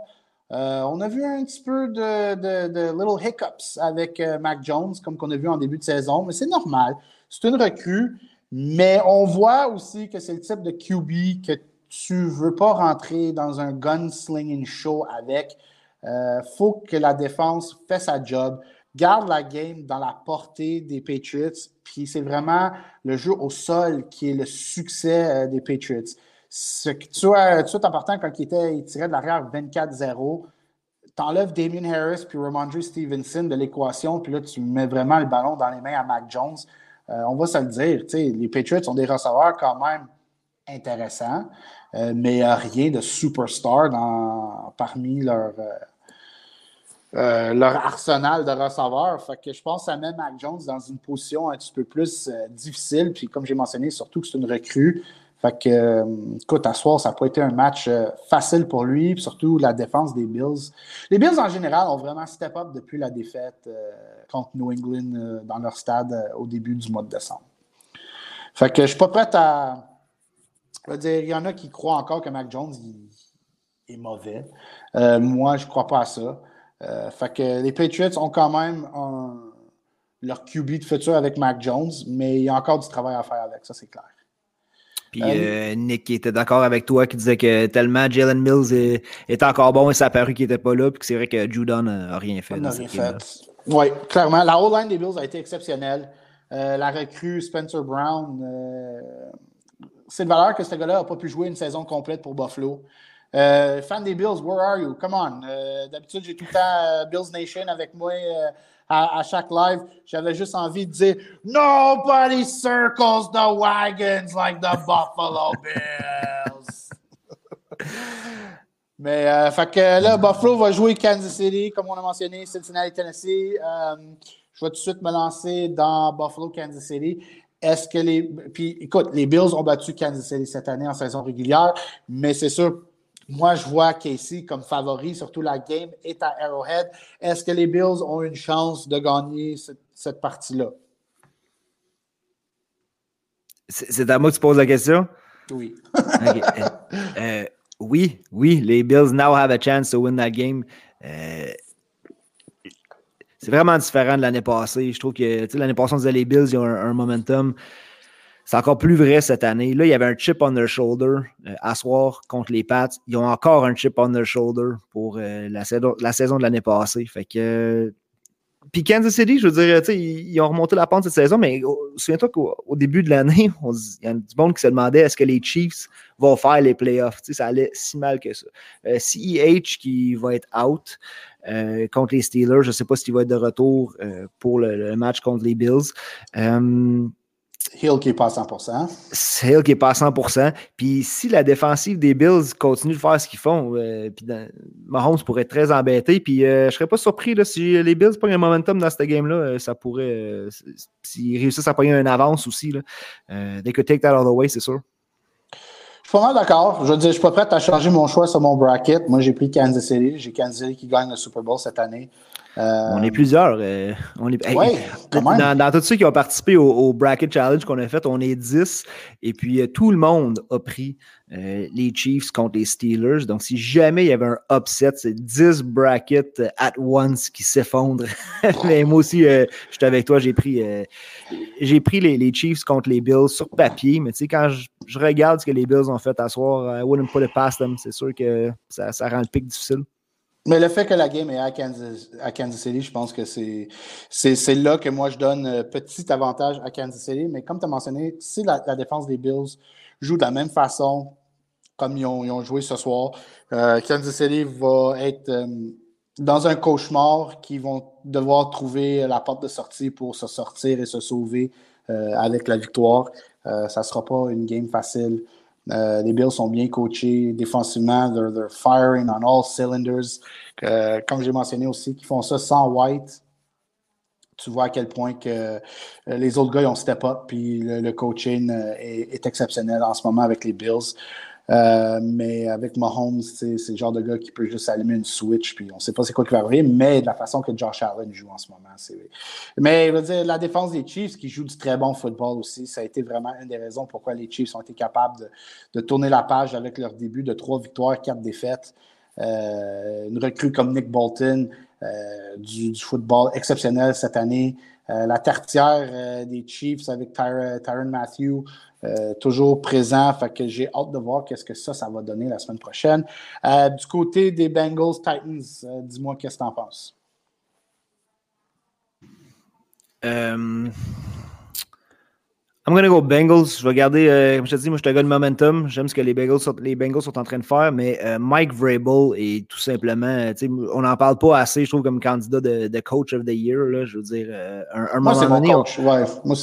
euh, on a vu un petit peu de, little hiccups avec euh, Mac Jones, comme qu'on a vu en début de saison, mais c'est normal. C'est une recrue, mais on voit aussi que c'est le type de QB que tu veux pas rentrer dans un gunslinging show avec. Il euh, faut que la défense fasse sa job, garde la game dans la portée des Patriots, puis c'est vraiment le jeu au sol qui est le succès des Patriots ce que tu vois, tout en partant, quand il, était, il tirait de l'arrière 24-0, tu enlèves Damien Harris puis Ramondre Stevenson de l'équation, puis là, tu mets vraiment le ballon dans les mains à Mac Jones. Euh, on va se le dire, les Patriots sont des receveurs quand même intéressants, euh, mais rien de superstar dans, parmi leur, euh, leur arsenal de receveurs. Fait que je pense que ça met Mac Jones dans une position un petit peu plus difficile. Puis comme j'ai mentionné, surtout que c'est une recrue. Fait que, euh, écoute, à soir, ça n'a pas été un match euh, facile pour lui, surtout la défense des Bills. Les Bills, en général, ont vraiment step up depuis la défaite euh, contre New England dans leur stade au début du mois de décembre. Fait que je suis pas prêt à. Je dire, il y en a qui croient encore que Mac Jones est mauvais. moi, je ne crois pas à ça. fait que les Patriots ont quand même leur QB de futur avec Mac Jones, mais il y a encore du travail à faire avec, ça c'est clair. Puis euh, Nick était d'accord avec toi qui disait que tellement Jalen Mills est, encore bon et ça a paru qu'il n'était pas là, puis que c'est vrai que Judon n'a rien fait. Rien fait. Oui, clairement. La whole line des Bills a été exceptionnelle. Euh, la recrue Spencer Brown, euh, c'est de valeur que ce gars-là n'a pas pu jouer une saison complète pour Buffalo. fan des Bills, where are you? Come on. D'habitude, j'ai tout le temps Bills Nation avec moi à, chaque live, j'avais juste envie de dire Nobody circles the wagons like the Buffalo Bills. Mais euh, fait que là, Buffalo va jouer Kansas City, comme on a mentionné, Cincinnati, Tennessee. Euh, je vais tout de suite me lancer dans Buffalo, Kansas City. Est-ce que les. Puis écoute, les Bills ont battu Kansas City cette année en saison régulière, mais c'est sûr, moi, je vois Casey comme favori, surtout la game est à Arrowhead. Est-ce que les Bills ont une chance de gagner cette, partie-là? C'est à moi que tu poses la question? Oui. Euh, euh, oui, oui, les Bills now have a chance to win that game. Euh, c'est vraiment différent de l'année passée. Je trouve que l'année passée, on disait les Bills, ils ont un momentum. C'est encore plus vrai cette année. Là, il y avait un chip on their shoulder euh, à soir contre les Pats. Ils ont encore un chip on their shoulder pour euh, la, saison, de l'année passée. Fait que. puis Kansas City, je veux dire, ils, ont remonté la pente cette saison, mais souviens-toi qu'au début de l'année, il y a du monde qui se demandait est-ce que les Chiefs vont faire les playoffs? ça allait si mal que ça. Euh, CEH qui va être out contre les Steelers, je ne sais pas s'il va être de retour pour le, match contre les Bills. Hill qui n'est pas à 100% Hill qui n'est pas à 100% Puis si la défensive des Bills continue de faire ce qu'ils font, euh, puis Mahomes pourrait être très embêté. Puis euh, je ne serais pas surpris là, si les Bills prennent un momentum dans cette game-là, euh, ça pourrait. S'ils réussissent à prendre une avance aussi, là, they could take that all the way, c'est sûr. Je suis pas mal d'accord. Je veux dire, je suis pas prêt à changer mon choix sur mon bracket. Moi, j'ai pris Kansas City. J'ai Kansas City qui gagne le Super Bowl cette année. On est plusieurs. on est, dans, tous ceux qui ont participé au, Bracket Challenge qu'on a fait, on est 10. Et puis, tout le monde a pris les Chiefs contre les Steelers. Donc, si jamais il y avait un upset, c'est 10 brackets at once qui s'effondrent. Mais moi aussi, je suis avec toi, j'ai pris, j'ai pris les, les, Chiefs contre les Bills sur papier. Mais tu sais, quand je, regarde ce que les Bills ont fait à soir, I wouldn't put it past them. C'est sûr que ça, ça rend le pic difficile. Mais le fait que la game est à Kansas, City, je pense que c'est, là que moi je donne un petit avantage à Kansas City. Mais comme tu as mentionné, si la, défense des Bills joue de la même façon comme ils ont, joué ce soir, euh, Kansas City va être euh, dans un cauchemar qui vont devoir trouver la porte de sortie pour se sortir et se sauver euh, avec la victoire. ça ne sera pas une game facile. Euh, les Bills sont bien coachés défensivement. They're, firing on all cylinders. comme j'ai mentionné aussi, qu'ils font ça sans White. Tu vois à quel point que euh, les autres gars ont step up. Puis le, coaching euh, est, exceptionnel en ce moment avec les Bills. Euh, mais avec Mahomes, c'est le genre de gars qui peut juste allumer une switch, puis on ne sait pas c'est quoi qui va arriver, mais de la façon que Josh Allen joue en ce moment. Mais je veux dire, la défense des Chiefs, qui joue du très bon football aussi, ça a été vraiment une des raisons pourquoi les Chiefs ont été capables de, tourner la page avec leur début de trois victoires, quatre défaites. Euh, une recrue comme Nick Bolton, euh, du, football exceptionnel cette année. la tertiaire des Chiefs avec Tyron Matthew, euh, toujours présent. Fait que j'ai hâte de voir qu'est-ce que ça, ça va donner la semaine prochaine. Euh, du côté des Bengals Titans, euh, dis-moi qu'est-ce que tu en penses. I'm gonna go Bengals. Je vais garder, euh, comme je te dis, moi je te gars de momentum. J'aime ce que les Bengals, sont, les Bengals sont en train de faire, mais euh, Mike Vrabel est tout simplement, on n'en parle pas assez, je trouve, comme candidat de, de coach of the year. Là, je veux dire, euh, un, moi, moment donné. Coach. Ouais. Moi,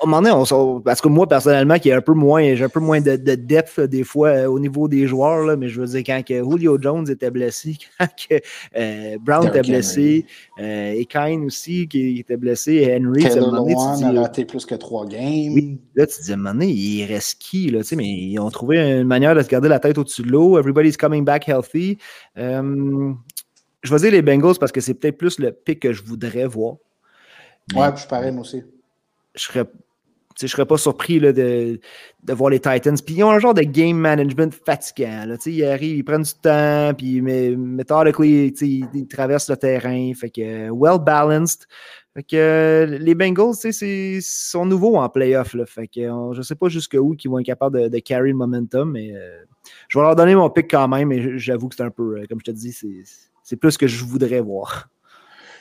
un moment donné, on, parce que moi, personnellement, qui est un peu moins, j'ai un peu moins de, de depth des fois au niveau des joueurs, là, mais je veux dire, quand que Julio Jones était blessé, quand que, Brown était blessé, et Kane aussi qui était blessé, Henry, Taylor a raté plus que trois games. Oui, là, tu te dis, à un moment donné, il reste qui, là, tu sais, mais ils ont trouvé une manière de se garder la tête au-dessus de l'eau. Everybody's coming back healthy. Euh, je vais dire les Bengals parce que c'est peut-être plus le pic que je voudrais voir. ouais, je suis pareil, moi aussi. Je serais, je serais pas surpris là, de, de, voir les Titans. Puis ils ont un genre de game management fatigant. Là, ils arrivent, ils prennent du temps, puis mais, methodically, ils, ils traversent le terrain. Fait que well balanced. Fait que euh, les Bengals, c'est sont nouveaux en playoff. Je ne sais pas jusqu'où ils vont être capables de, de carry le momentum, mais euh, je vais leur donner mon pick quand même, mais j'avoue que c'est un peu, euh, comme je te dis, c'est plus ce que je voudrais voir.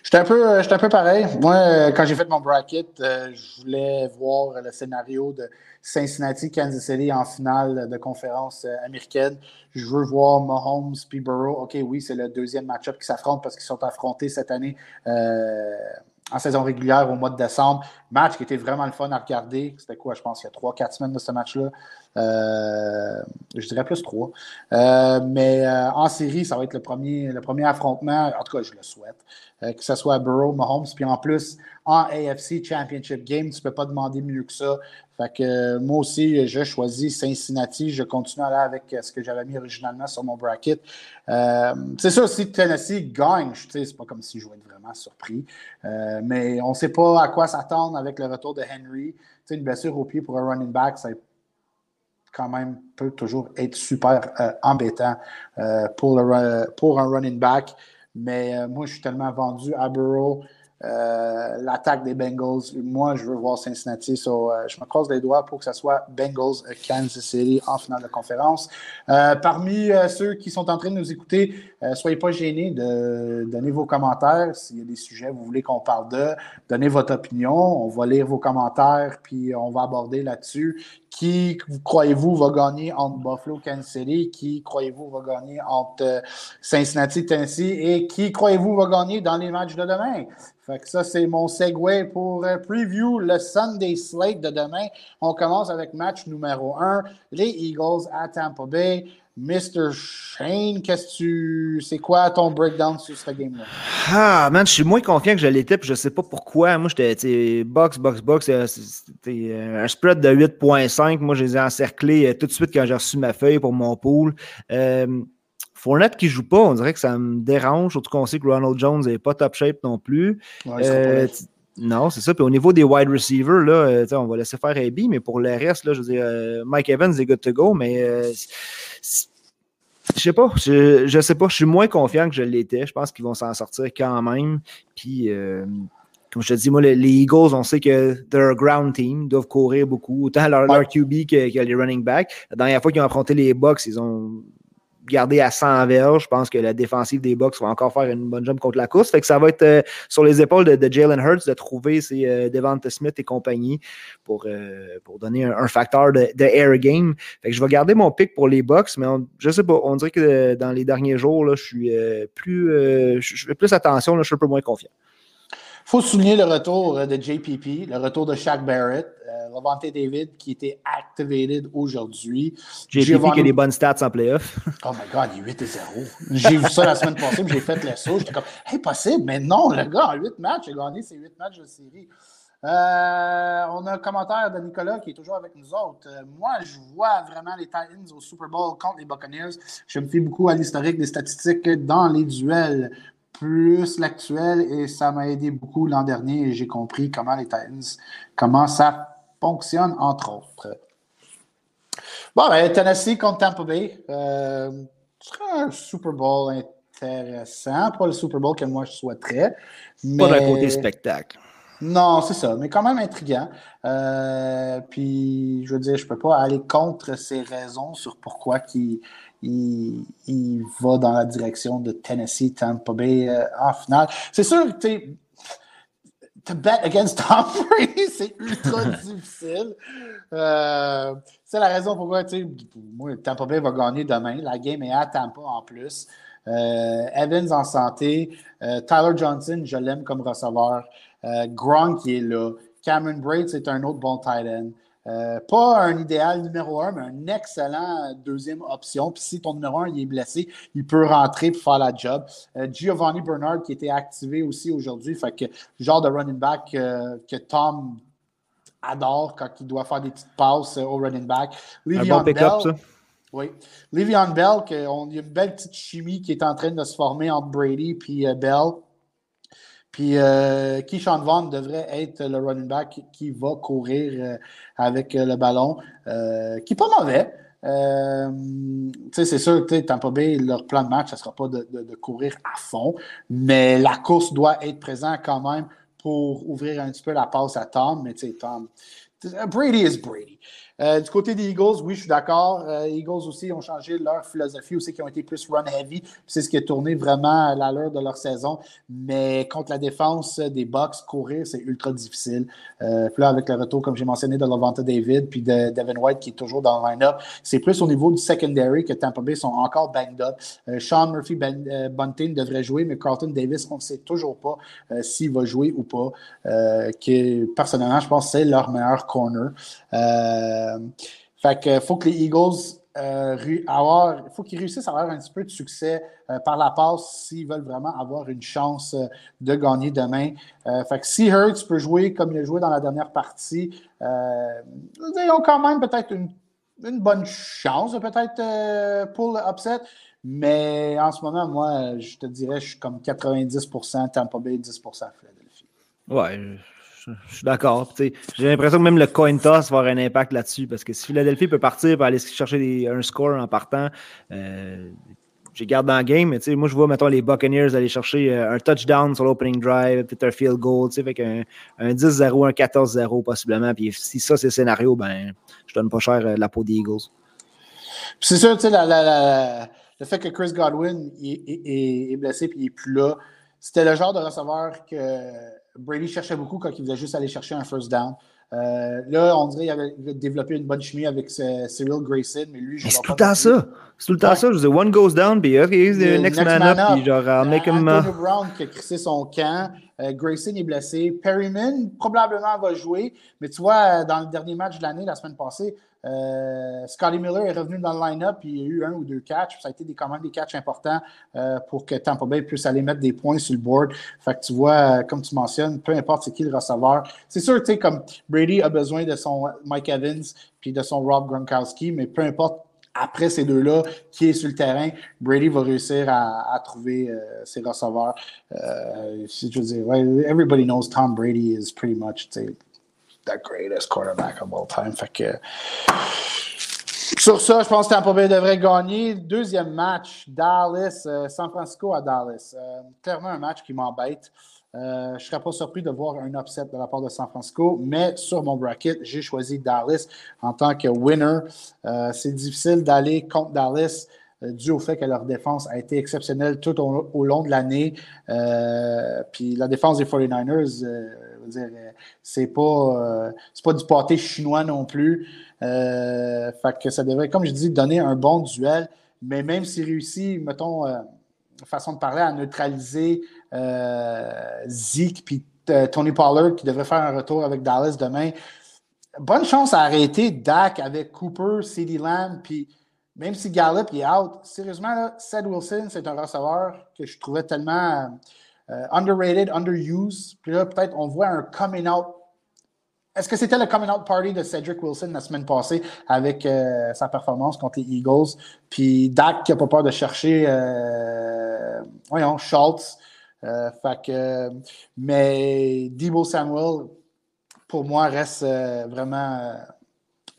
J'étais un, peu, un peu pareil. Moi, quand j'ai fait mon bracket, je voulais voir le scénario de Cincinnati, Kansas City en finale de conférence américaine. Je veux voir Mahomes puis. OK, oui, c'est le deuxième match-up qui s'affrontent parce qu'ils sont affrontés cette année en saison régulière au mois de décembre. Match qui était vraiment le fun à regarder. C'était quoi, je pense, il y a 3-4 semaines de ce match-là. Euh, je dirais plus 3. Euh, mais euh, en série, ça va être le premier, le premier affrontement. En tout cas, je le souhaite. que ce soit Burrow, Mahomes. Puis en plus, en AFC Championship Game, tu ne peux pas demander mieux que ça. Moi aussi, je choisis Cincinnati. Je continue à aller avec ce que j'avais mis originalement sur mon bracket. c'est sûr, si Tennessee gagne, c'est pas comme si je jouais vraiment surpris. mais on ne sait pas à quoi s'attendre avec le retour de Henry. une blessure au pied pour un running back, ça quand même peut toujours être super euh, embêtant euh, pour, pour un running back. Mais euh, moi, je suis tellement vendu à Burrow. L'attaque des Bengals. Moi, je veux voir Cincinnati. Euh, je me croise les doigts pour que ce soit Bengals Kansas City en finale de conférence. parmi ceux qui sont en train de nous écouter, soyez pas gênés de donner vos commentaires. S'il y a des sujets vous voulez qu'on parle de, donnez votre opinion. On va lire vos commentaires puis on va aborder là-dessus. Qui croyez-vous va gagner entre Buffalo, Kansas City? Qui croyez-vous va gagner entre Cincinnati, Tennessee? Et qui croyez-vous va gagner dans les matchs de demain? Fait que ça, c'est mon segue pour euh, preview le Sunday slate de demain. On commence avec match numéro 1, les Eagles à Tampa Bay. Mr. Shane, qu'est-ce que tu. C'est quoi ton breakdown sur ce game-là? Ah, man, je suis moins confiant que je l'étais, puis je sais pas pourquoi. Moi, j'étais box, box, box. Euh, c'était euh, un spread de 8.5. Moi, je les ai encerclés tout de suite quand j'ai reçu ma feuille pour mon pool. Fournette qui joue pas, on dirait que ça me dérange. Surtout qu'on sait que Ronald Jones n'est pas top shape non plus. Euh, non, c'est ça. Puis au niveau des wide receivers, là, euh, on va laisser faire AB, mais pour le reste, là, je veux dire, euh, Mike Evans est good to go, mais je sais pas. Je, je sais pas. Je suis moins confiant que je l'étais. Je pense qu'ils vont s'en sortir quand même. Puis comme je te dis, moi, les, Eagles, on sait que a ground team, doivent courir beaucoup, autant leur, leur QB que, que, les running backs. La dernière fois qu'ils ont affronté les Bucks, ils ont garder à 100 verges. Je pense que la défensive des Bucks va encore faire une bonne job contre la course. Fait que ça va être euh, sur les épaules de, Jalen Hurts de trouver ses euh, Devante Smith et compagnie pour, euh, pour donner un, facteur de, air game. Fait que je vais garder mon pic pour les Bucks, mais je sais pas. On dirait que dans les derniers jours, là, je suis plus je fais plus attention, je suis un peu moins confiant. Il faut souligner le retour de JPP, le retour de Shaq Barrett. Levante David qui était activated aujourd'hui. Vu qu'il y a des bonnes stats en playoff. oh my God, il est 8 0. J'ai vu ça la semaine passée, j'ai fait le saut. J'étais comme, hey, possible, mais non, le gars, en 8 matchs, il a gagné ses 8 matchs de série. Euh, on a un commentaire de Nicolas qui est toujours avec nous autres. Euh, moi, je vois vraiment les Titans au Super Bowl contre les Buccaneers. Je me fie beaucoup à l'historique des statistiques dans les duels, plus l'actuel, et ça m'a aidé beaucoup l'an dernier et j'ai compris comment les Titans, comment ça fonctionne, entre autres. Bon, ben, Tennessee contre Tampa Bay. Euh, un Super Bowl intéressant. Pas le Super Bowl que moi je souhaiterais. Mais... Pas d'un côté spectacle. Non, c'est ça, mais quand même intriguant. Euh, puis, je veux dire, je ne peux pas aller contre ses raisons sur pourquoi il, il, va dans la direction de Tennessee, Tampa Bay euh, en finale. C'est sûr, tu to bet against Tom Brady, c'est ultra difficile. Euh, c'est la raison pourquoi, tu moi, Tampa Bay va gagner demain. La game est à Tampa en plus. Euh, Evans en santé. Tyler Johnson, je l'aime comme receveur. Gronk qui est là. Cameron Braid, c'est un autre bon tight end. Euh, pas un idéal numéro un, mais un excellent deuxième option. Puis si ton numéro un il est blessé, il peut rentrer pour faire la job. Euh, Giovanni Bernard qui était activé aussi aujourd'hui, fait que genre de running back euh, que Tom adore quand il doit faire des petites passes au running back. un bon pick-up, ça. Oui. Bell, il y a une belle petite chimie qui est en train de se former entre Brady et Bell. Puis euh, Keyshawn Vaughn devrait être le running back qui va courir euh, avec euh, le ballon, euh, qui n'est pas mauvais. c'est sûr que Tampa Bay, leur plan de match, ce ne sera pas de, courir à fond, mais la course doit être présente quand même pour ouvrir un petit peu la passe à Tom. Mais Tom, Brady is Brady. Euh, du côté des Eagles, oui, je suis d'accord. Euh, Eagles aussi ont changé leur philosophie aussi, qui ont été plus run heavy. C'est ce qui a tourné vraiment à l'heure de leur saison. Mais contre la défense des Bucks, courir, c'est ultra difficile. Euh, puis là, avec le retour, comme j'ai mentionné, de Lavanta David puis de Devin White qui est toujours dans le line-up, c'est plus au niveau du secondary que Tampa Bay sont encore banged up. Sean Murphy ben, Bunting devrait jouer, mais Carlton Davis, on ne sait toujours pas s'il va jouer ou pas. personnellement, je pense que c'est leur meilleur corner. Euh, fait que faut que les Eagles euh, avoir, faut qu'ils réussissent à avoir un petit peu de succès euh, par la passe s'ils veulent vraiment avoir une chance de gagner demain. fait que si Hurts peut jouer comme il a joué dans la dernière partie, ils ont quand même peut-être une, bonne chance, peut-être pour le upset. Mais en ce moment, moi, je te dirais, je suis comme 90% Tampa Bay, 10% Philadelphie. Ouais, je suis d'accord. J'ai l'impression que même le coin toss va avoir un impact là-dessus parce que si Philadelphie peut partir pour aller chercher un score en partant, euh, j'ai gardé dans le game, mais moi je vois mettons les Buccaneers aller chercher euh, un touchdown sur l'opening drive, peut-être un field goal, avec un, un 10-0, un 14-0 possiblement. Puis si ça c'est le scénario, ben je donne pas cher euh, la peau des Eagles. C'est sûr, sais, le fait que Chris Godwin est, est blessé et il n'est plus là, c'était le genre de receveur que Brady cherchait beaucoup quand il voulait juste aller chercher un first down. Euh, là, on dirait qu'il avait développé une bonne chimie avec Cyril Grayson, mais lui, je C'est tout le temps ça. C'est tout le temps ça. Je dis, one goes down, puis OK, he's the next, man, up, puis genre, I'll make him. Antonio Brown qui a crissé son camp. Euh, Grayson est blessé. Perryman probablement va jouer, mais tu vois, dans le dernier match de l'année, la semaine passée, euh, Scotty Miller est revenu dans le line-up, il y a eu un ou deux catchs. Ça a été des, quand même des catchs importants euh, pour que Tampa Bay puisse aller mettre des points sur le board. Fait que tu vois, comme tu mentionnes, peu importe c'est qui le receveur. C'est sûr, tu sais, comme Brady a besoin de son Mike Evans puis de son Rob Gronkowski, mais peu importe après ces deux-là, qui est sur le terrain, Brady va réussir à, trouver euh, ses receveurs. Euh, je veux dire, everybody knows Tom Brady is pretty much the greatest quarterback of all time. Sur ça, je pense que Tampa Bay devrait gagner. Deuxième match, Dallas, euh, San Francisco à Dallas. clairement un match qui m'embête. Euh, je ne serais pas surpris de voir un upset de la part de San Francisco, mais sur mon bracket, j'ai choisi Dallas en tant que winner. Euh, c'est difficile d'aller contre Dallas euh, dû au fait que leur défense a été exceptionnelle tout au, long de l'année. puis la défense des 49ers, c'est pas, pas du pâté chinois non plus. fait que ça devrait, comme je dis, donner un bon duel. Mais même s'il réussit, mettons, façon de parler, à neutraliser euh, Zeke puis euh, Tony Pollard qui devrait faire un retour avec Dallas demain. Bonne chance à arrêter Dak avec Cooper, CeeDee Lamb, puis même si Gallup est out, sérieusement, là, Seth Wilson, c'est un receveur que je trouvais tellement euh, underrated, underused. Puis là, peut-être on voit un coming out. Est-ce que c'était le coming out party de Cedric Wilson la semaine passée avec sa performance contre les Eagles? Puis Dak qui n'a pas peur de chercher, voyons, Schultz. Euh, mais Debo Samuel, pour moi, reste euh, vraiment euh,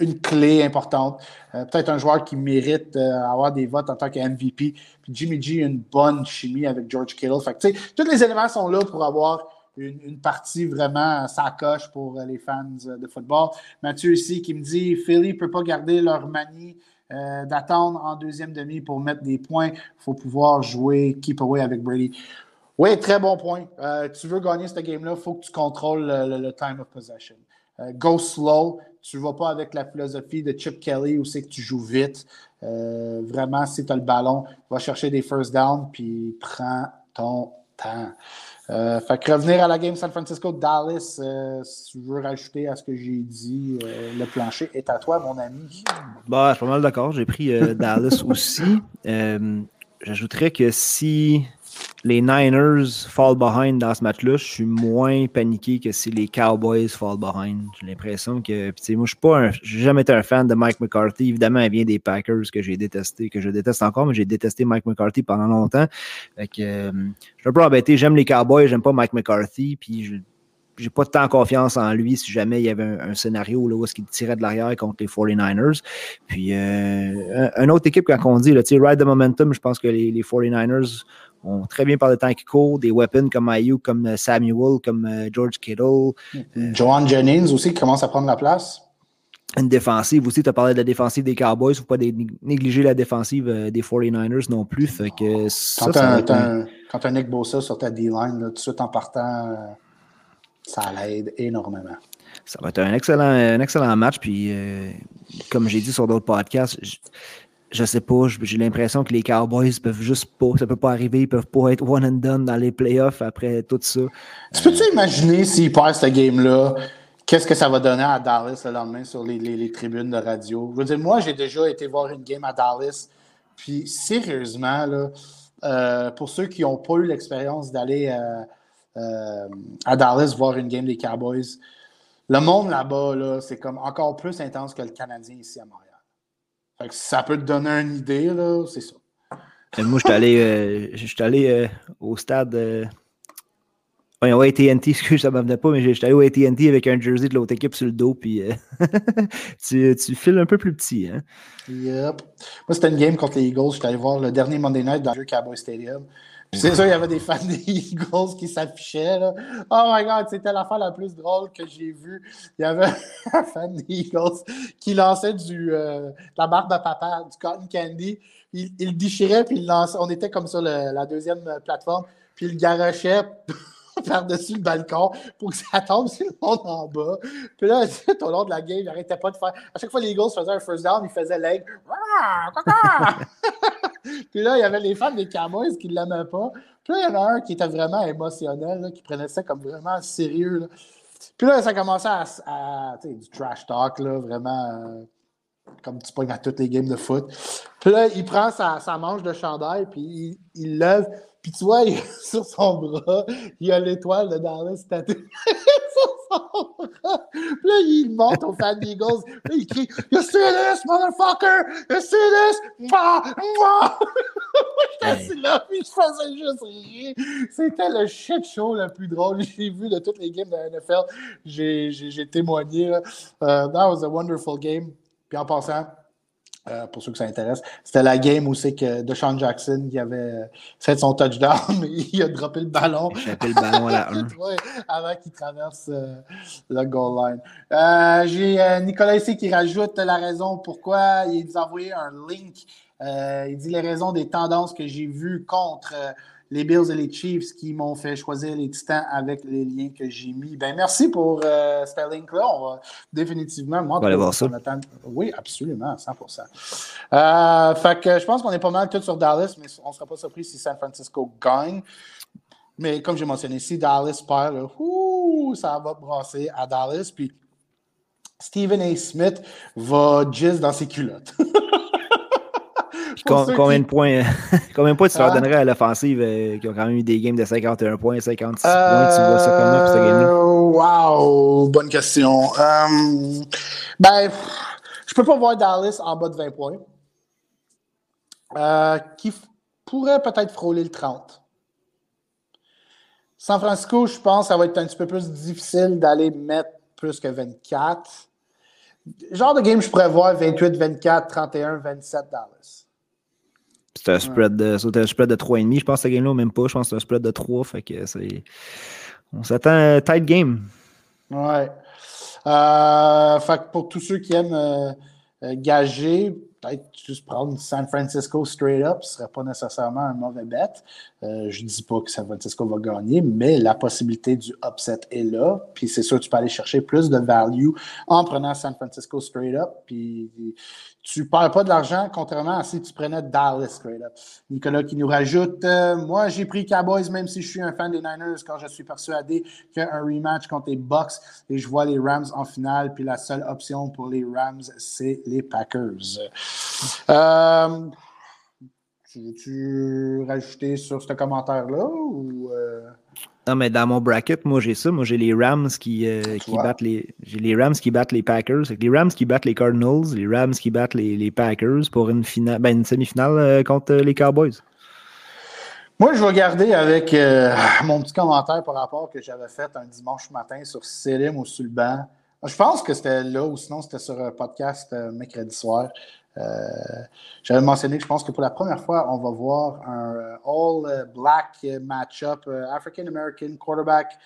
une clé importante. Peut-être un joueur qui mérite d'avoir des votes en tant que MVP. Puis Jimmy G une bonne chimie avec George Kittle. Fait tous les éléments sont là pour avoir une, partie vraiment sacoche pour les fans de football. Mathieu ici qui me dit Philly ne peut pas garder leur manie d'attendre en deuxième demi pour mettre des points. Il faut pouvoir jouer keep away avec Brady. Oui, très bon point. Euh, tu veux gagner cette game-là, il faut que tu contrôles le, time of possession. Euh, go slow. Tu ne vas pas avec la philosophie de Chip Kelly où c'est que tu joues vite. Euh, vraiment, si tu as le ballon, va chercher des first downs puis prends ton temps. Fait que revenir à la game San Francisco-Dallas, si tu veux rajouter à ce que j'ai dit, le plancher est à toi, mon ami. Bah, je suis pas mal d'accord. J'ai pris Dallas aussi. J'ajouterais que si les Niners fall behind dans ce match-là, je suis moins paniqué que si les Cowboys fall behind. J'ai l'impression que, moi, je suis pas j'ai jamais été un fan de Mike McCarthy. Évidemment, il vient des Packers que j'ai détesté, que je déteste encore, mais j'ai détesté Mike McCarthy pendant longtemps. Fait que, euh, je suis un peu. J'aime les Cowboys, j'aime pas Mike McCarthy, puis je, j'ai pas tant confiance en lui si jamais il y avait un, scénario là, où est-ce qu'il tirait de l'arrière contre les 49ers. Puis euh, une autre équipe, quand on dit, là, ride the momentum, je pense que les, les 49ers ont très bien par le temps qui court, des weapons comme Ayuk, comme euh, Samuel, comme euh, George Kittle. Joan Jennings aussi qui commence à prendre la place. Une défensive aussi, tu as parlé de la défensive des Cowboys, il ne faut pas négliger la défensive des 49ers non plus. Fait que quand tu as, un Nick Bosa sur ta D-line, tout de suite en partant ça l'aide énormément. Ça va être un excellent, un excellent match. Puis, euh, comme j'ai dit sur d'autres podcasts, je, sais pas, j'ai l'impression que les Cowboys peuvent juste pas, ça peut pas arriver, ils peuvent pas être one and done dans les playoffs après tout ça. Tu peux-tu imaginer s'ils perdent ce game-là, qu'est-ce que ça va donner à Dallas le lendemain sur les, tribunes de radio? Je veux dire, moi, j'ai déjà été voir une game à Dallas, puis sérieusement, là, euh, pour ceux qui n'ont pas eu l'expérience d'aller. Euh, euh, à Dallas voir une game des Cowboys. Le monde là-bas, c'est comme encore plus intense que le Canadien ici à Montréal. Ça peut te donner une idée, là, c'est ça. moi, je suis allé, euh, allé euh, au stade. Oui, au ATT, excuse, ça ne venait pas, mais j'étais allé au ATT avec un jersey de l'autre équipe sur le dos, puis tu, tu files un peu plus petit. Hein? Yep. Moi, c'était une game contre les Eagles. J'étais allé voir le dernier Monday Night dans le Cowboy Stadium c'est sûr, il y avait des fans des Eagles qui s'affichaient. Oh my God, c'était l'affaire la plus drôle que j'ai vue. Il y avait un fan des Eagles qui lançait du, euh, la barbe à papa, du cotton candy. Il, il déchirait, puis il lançait. On était comme sur la deuxième plateforme, puis il garochait par-dessus le balcon pour que ça tombe sur le monde en bas. Puis là, tout au long de la game, il n'arrêtait pas de faire. À chaque fois que les Eagles faisaient un first down, il faisait leg. Puis là, il y avait les fans des Cowboys qui ne l'aimaient pas. Puis là, il y en a un qui était vraiment émotionnel, qui prenait ça comme vraiment sérieux. Puis là, ça commençait à, à du trash talk, là, vraiment euh, comme tu pognes à toutes les games de foot. Puis là, il prend sa, manche de chandail, puis il, il lève, puis tu vois, sur son bras, il y a l'étoile de Dallas tatouée puis là, il monte aux fans Eagles. Là, il crie You see this, motherfucker? You see this? Moi, moi! J'étais assis là, puis je faisais juste rire. C'était le shit show le plus drôle que j'ai vu de toutes les games de la NFL. J'ai témoigné. Uh, that was a wonderful game. Puis en passant, euh, pour ceux que ça intéresse. C'était la game où c'est que DeShaun Jackson qui avait fait son touchdown, mais il a droppé le ballon. Il a le ballon à la 1. avant qu'il traverse euh, le goal line. Euh, j'ai Nicolas ici qui rajoute la raison pourquoi il nous a envoyé un link. il dit les raisons des tendances que j'ai vues contre les Bills et les Chiefs qui m'ont fait choisir les Titans avec les liens que j'ai mis. Ben, merci pour euh, ce link-là. On va définitivement. Moi, on va aller voir ça. Oui, absolument, 100 euh, Fait que je pense qu'on est pas mal tous sur Dallas, mais on ne sera pas surpris si San Francisco gagne. Mais comme j'ai mentionné, si Dallas perd, ça va brasser à Dallas. Puis Stephen A. Smith va jizz dans ses culottes. combien, de points, combien de points tu leur ah. donnerais à l'offensive euh, qui ont quand même eu des games de 51 points, 56 points? Tu vois ça comment pour cette game-là? Euh, wow! Bonne question. Euh, ben, je peux pas voir Dallas en bas de 20 points. qui pourrait peut-être frôler le 30. San Francisco, je pense que ça va être un petit peu plus difficile d'aller mettre plus que 24. Genre de game, je pourrais voir 28, 24, 31, 27 Dallas. C'est un spread de, un spread de 3,5. Je pense que ce game-là, même pas. Je pense que c'est un spread de 3. Fait que c'est. On s'attend à tight game. Ouais. Euh, fait que pour tous ceux qui aiment euh, euh, gager, peut-être juste prendre San Francisco straight up, ce ne serait pas nécessairement un mauvais bet. Euh, je ne dis pas que San Francisco va gagner, mais la possibilité du upset est là. Puis c'est sûr que tu peux aller chercher plus de value en prenant San Francisco straight up. Puis tu ne perds pas de l'argent, contrairement à si tu prenais Dallas straight up. Nicolas qui nous rajoute euh, Moi, j'ai pris Cowboys, même si je suis un fan des Niners, quand je suis persuadé qu'un rematch contre les Bucks et je vois les Rams en finale. Puis la seule option pour les Rams, c'est les Packers. Euh, tu veux-tu rajouter sur ce commentaire-là ou. Euh? Non, mais dans mon bracket, moi j'ai ça. Moi j'ai les Rams qui, euh, qui battent les. J'ai les Rams qui battent les Packers. Les Rams qui battent les Cardinals, les Rams qui battent les, les Packers pour une finale ben, une semi-finale contre les Cowboys. Moi, je vais garder avec mon petit commentaire par rapport que j'avais fait un dimanche matin sur Selim ou sur le banc. Je pense que c'était là ou sinon c'était sur un podcast mercredi soir. Euh, j'avais mentionné que je pense que pour la première fois, on va voir un euh, all-black match-up euh, African-American quarterback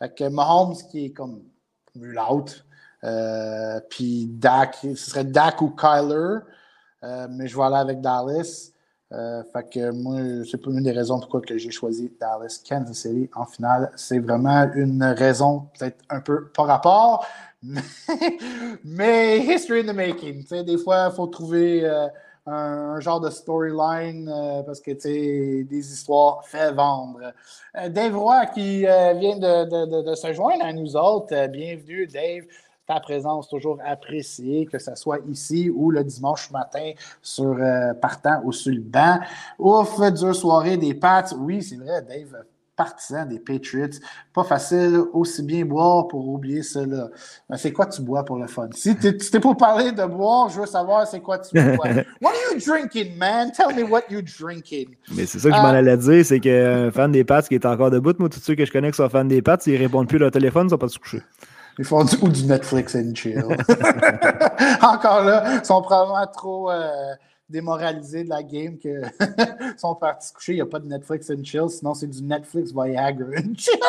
avec Mahomes qui est comme out. Puis Dak, ce serait Dak ou Kyler, mais je vais aller avec Dallas. fait que moi, c'est pour une des raisons pourquoi que j'ai choisi Dallas Kansas City en finale. C'est vraiment une raison peut-être un peu par rapport, mais, history in the making. Des fois, il faut trouver euh, un, genre de storyline euh, parce que des histoires fait vendre. Euh, Dave Roy qui vient de, se joindre à nous autres. bienvenue, Dave. Ta présence toujours appréciée, que ce soit ici ou le dimanche matin sur partant ou sur le banc. Ouf, dure soirée des Pats. Oui, c'est vrai, Dave partisan des Patriots. Pas facile, aussi bien boire pour oublier cela. Mais c'est quoi tu bois pour le fun? Si tu es pour parler de boire, je veux savoir c'est quoi tu bois. what are you drinking, man? Tell me what you're drinking. Mais c'est ça que je m'en euh, allais dire, c'est qu'un fan des Pats qui est encore debout, moi, tous ceux que je connais qui sont fans des Pats, ils répondent plus à leur téléphone, ils sont pas se coucher. Ils font du, ou du Netflix and chill. encore là, ils sont probablement trop. Euh, démoralisé de la game que sont partis coucher. Il n'y a pas de Netflix and chill, sinon c'est du Netflix Viagra and chill.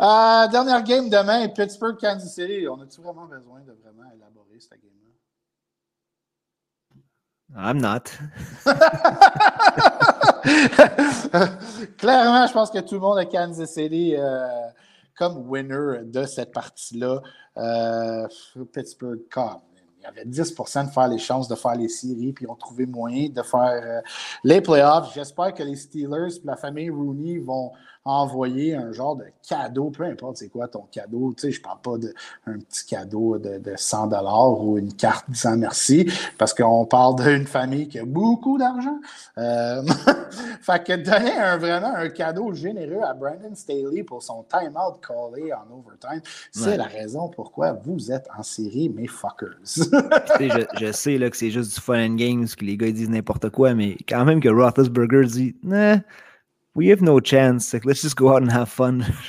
euh, dernière game demain, Pittsburgh, Kansas City. On a-tu vraiment besoin de vraiment élaborer cette game-là? I'm not. Clairement, je pense que tout le monde à Kansas City euh, comme winner de cette partie-là. Euh, Pittsburgh, come il y avait 10% de faire les chances de faire les séries, puis ils ont trouvé moyen de faire euh, les playoffs. J'espère que les Steelers et la famille Rooney vont envoyer un genre de cadeau, peu importe c'est quoi ton cadeau. Tu sais, je parle pas d'un petit cadeau de, de 100 ou une carte disant merci, parce qu'on parle d'une famille qui a beaucoup d'argent. Euh, fait que donner un, vraiment un cadeau généreux à Brandon Staley pour son time-out callé en overtime, c'est la raison pourquoi vous êtes en série, mes fuckers. je, sais là, que c'est juste du fun and games, que les gars disent n'importe quoi, mais quand même que Roethlisberger dit nah, we have no chance, let's just go out and have fun.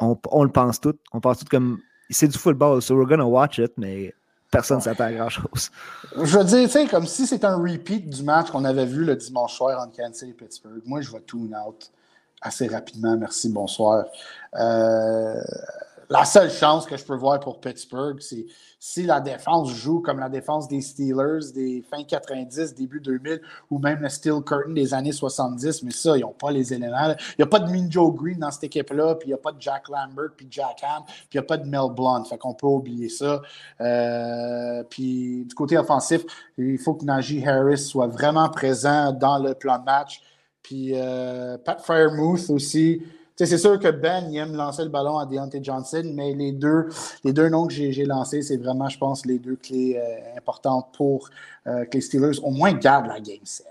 on, on, le pense tout. On pense tout comme c'est du football, so we're gonna watch it, mais personne ne s'attend à grand-chose. Je veux dire, tu sais, comme si c'était un repeat du match qu'on avait vu le dimanche soir entre Kansas et Pittsburgh. Moi, je vais tune out assez rapidement. Merci, bonsoir. Euh, la seule chance que je peux voir pour Pittsburgh, c'est si la défense joue comme la défense des Steelers des fins 90, début 2000, ou même le Steel Curtain des années 70, mais ça, ils n'ont pas les éléments. Il n'y a pas de Minjo Green dans cette équipe-là, puis il n'y a pas de Jack Lambert, puis Jack Ham, puis il n'y a pas de Mel Blunt. Fait qu'on peut oublier ça. Euh, puis du côté offensif, il faut que Najee Harris soit vraiment présent dans le plan de match. Puis euh, Pat Firemouth aussi c'est sûr que Ben, il aime lancer le ballon à Deontay Johnson, mais les deux, les deux noms que j'ai lancés, c'est vraiment, je pense, les deux clés euh, importantes pour euh, que les Steelers au moins gardent la game set.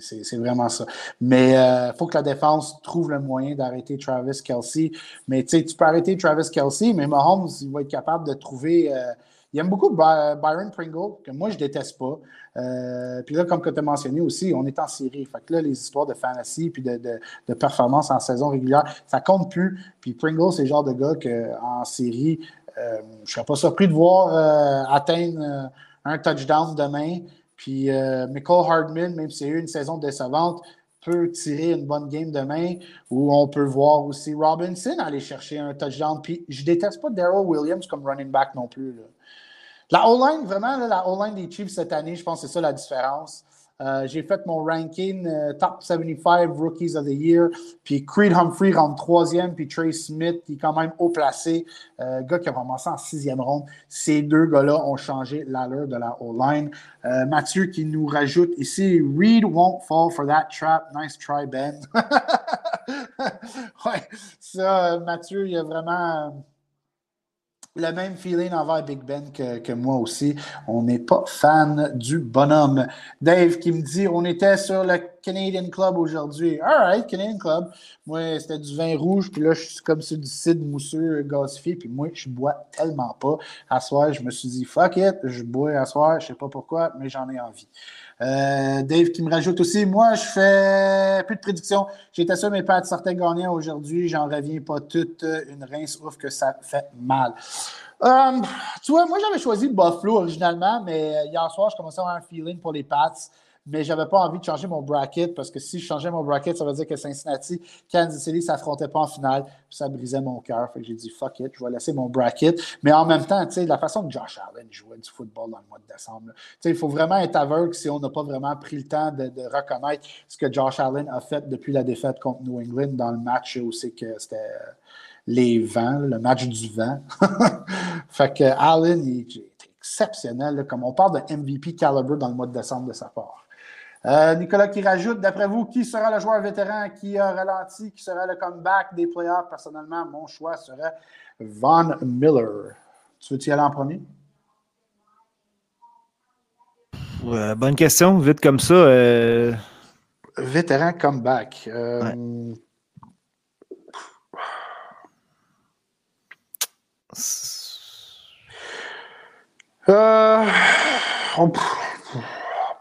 C'est vraiment ça. Mais il euh, faut que la défense trouve le moyen d'arrêter Travis Kelsey. Mais tu peux arrêter Travis Kelsey, mais Mahomes, il va être capable de trouver il aime beaucoup Byron Pringle, que moi, je déteste pas. Euh, puis là, comme tu as mentionné aussi, on est en série. Fait que là, les histoires de fantasy puis de, de, performance en saison régulière, ça compte plus. Puis Pringle, c'est le genre de gars qu'en série, euh, je ne serais pas surpris de voir euh, atteindre un touchdown demain. Puis Michael Hardman, même si c'est eu une saison décevante, peut tirer une bonne game demain, ou on peut voir aussi Robinson aller chercher un touchdown. Puis je déteste pas Daryl Williams comme running back non plus. Là. La O-line, vraiment, la O-line des Chiefs cette année, je pense que c'est ça la différence. Euh, j'ai fait mon ranking euh, top 75 Rookies of the Year. Puis Creed Humphrey rentre troisième, puis Trey Smith, qui est quand même haut placé, euh, gars qui a commencé en sixième ronde. Ces deux gars-là ont changé l'allure de la O-line. Mathieu qui nous rajoute ici Reed won't fall for that trap. Nice try, Ben. ouais, ça, Mathieu, il a vraiment le même feeling envers Big Ben que, moi aussi. On n'est pas fan du bonhomme. Dave qui me dit on était sur le Canadian Club aujourd'hui. All right, Canadian Club. Moi, c'était du vin rouge, puis là, je suis comme sur du cidre mousseux gasifié, puis moi, je bois tellement pas. À soir, je me suis dit fuck it, je bois à soir, je sais pas pourquoi, mais j'en ai envie. Euh, Dave qui me rajoute aussi, moi, je fais plus de prédictions. J'étais sûr mes pattes sortaient gagnants aujourd'hui. J'en reviens pas toute. Une rince, ouf, que ça fait mal. Euh, tu vois, moi, j'avais choisi Buffalo originalement, mais hier soir, je commençais à avoir un feeling pour les Pats mais je n'avais pas envie de changer mon bracket parce que si je changeais mon bracket, ça veut dire que Cincinnati, Kansas City ne s'affrontaient pas en finale. ça brisait mon cœur. Fait que j'ai dit fuck it, je vais laisser mon bracket. Mais en même temps, la façon que Josh Allen jouait du football dans le mois de décembre, il faut vraiment être aveugle si on n'a pas vraiment pris le temps de, reconnaître ce que Josh Allen a fait depuis la défaite contre New England dans le match où c'est que c'était les vents, le match du vent. fait que Allen, il est exceptionnel. comme on parle de MVP caliber dans le mois de décembre de sa part. Euh, Nicolas qui rajoute, d'après vous, qui sera le joueur vétéran qui a ralenti, qui sera le comeback des playoffs? Personnellement, mon choix serait Von Miller. Tu veux-tu y aller en premier? bonne question, vite comme ça. Euh, vétéran comeback. Euh... on...